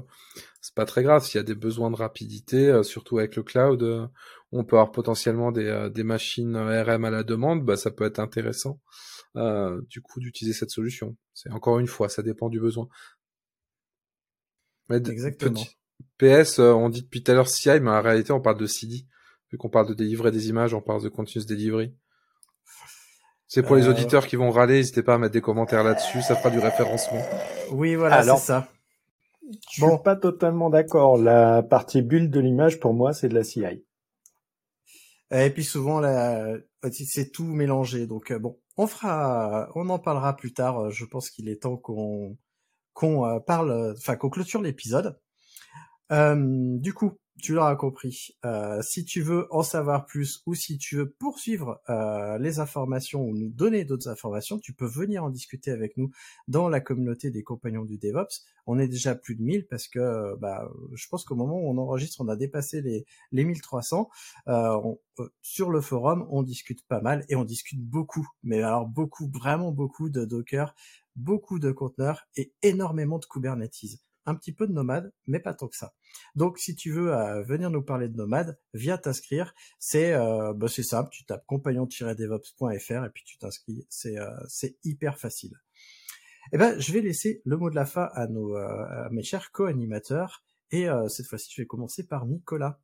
c'est pas très grave. S'il y a des besoins de rapidité, euh, surtout avec le cloud, on peut avoir potentiellement des, des machines RM à la demande. Bah, ça peut être intéressant. du coup, d'utiliser cette solution. C'est encore une fois, ça dépend du besoin. Exactement. PS, euh, on dit depuis tout à l'heure CI, mais en réalité, on parle de CD. Vu qu'on parle de délivrer des images, on parle de continuous delivery. C'est pour les euh, auditeurs qui vont râler, n'hésitez pas à mettre des commentaires là-dessus, ça fera du référencement. Oui, voilà, c'est ça. Je bon. suis pas totalement d'accord. La partie build de l'image, pour moi, c'est de la CI. Et puis souvent, c'est tout mélangé. Donc euh, bon, on fera, on en parlera plus tard. Je pense qu'il est temps qu'on qu'on parle, enfin qu'on clôture l'épisode. Euh, du coup, tu l'auras compris. Euh, si tu veux en savoir plus ou si tu veux poursuivre euh, les informations ou nous donner d'autres informations, tu peux venir en discuter avec nous dans la communauté des compagnons du DevOps. On est déjà plus de 1000 parce que bah, je pense qu'au moment où on enregistre, on a dépassé les, les 1300. sur le forum, on discute pas mal et on discute beaucoup, mais alors beaucoup, vraiment beaucoup de Docker, beaucoup de conteneurs et énormément de Kubernetes un petit peu de nomade, mais pas tant que ça. Donc si tu veux euh, venir nous parler de nomade, viens t'inscrire. C'est euh, bah, c'est simple, tu tapes compagnon-devops.fr et puis tu t'inscris. C'est euh, c'est hyper facile. Eh ben, je vais laisser le mot de la fin à nos à mes chers co-animateurs et cette fois-ci, je vais commencer par Nicolas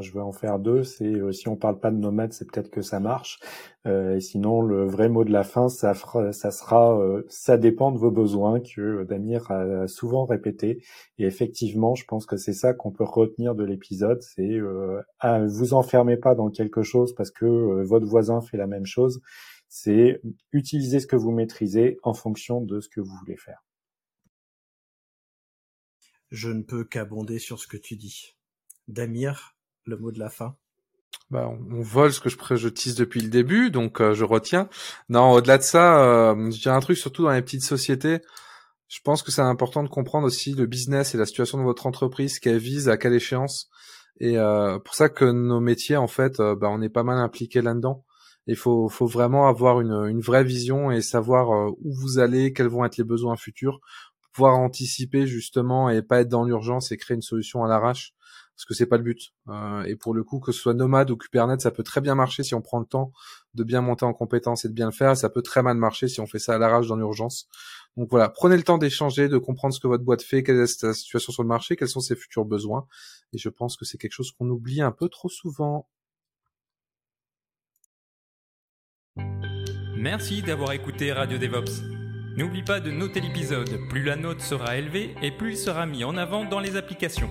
je vais en faire deux. C'est euh, si on parle pas de nomade, c'est peut-être que ça marche. Euh, sinon, le vrai mot de la fin, ça, sera euh, ça dépend de vos besoins que Damir a souvent répété. Et effectivement, je pense que c'est ça qu'on peut retenir de l'épisode. C'est ah, vous enfermez pas dans quelque chose parce que votre voisin fait la même chose. C'est utiliser ce que vous maîtrisez en fonction de ce que vous voulez faire. Je ne peux qu'abonder sur ce que tu dis. Damir, le mot de la fin bah, on, vole ce que je, je depuis le début, donc euh, je retiens. Non, au-delà de ça, euh, j'ai un truc surtout dans les petites sociétés. Je pense que c'est important de comprendre aussi le business et la situation de votre entreprise, qu'elle vise, à quelle échéance. Et euh, pour ça que nos métiers, en fait, euh, bah, on est pas mal impliqués là-dedans. Il faut, faut vraiment avoir une, une vraie vision et savoir où vous allez, quels vont être les besoins futurs, pouvoir anticiper justement et pas être dans l'urgence et créer une solution à l'arrache parce que c'est pas le but. Euh, et pour le coup, que ce soit Nomad ou Kubernetes, ça peut très bien marcher si on prend le temps de bien monter en compétence et de bien le faire. Ça peut très mal marcher si on fait ça à l'arrache dans l'urgence. Donc voilà, prenez le temps d'échanger, de comprendre ce que votre boîte fait, quelle est sa situation sur le marché, quels sont ses futurs besoins. Et je pense que c'est quelque chose qu'on oublie un peu trop souvent. Merci d'avoir écouté Radio DevOps. N'oublie pas de noter l'épisode, plus la note sera élevée et plus il sera mis en avant dans les applications.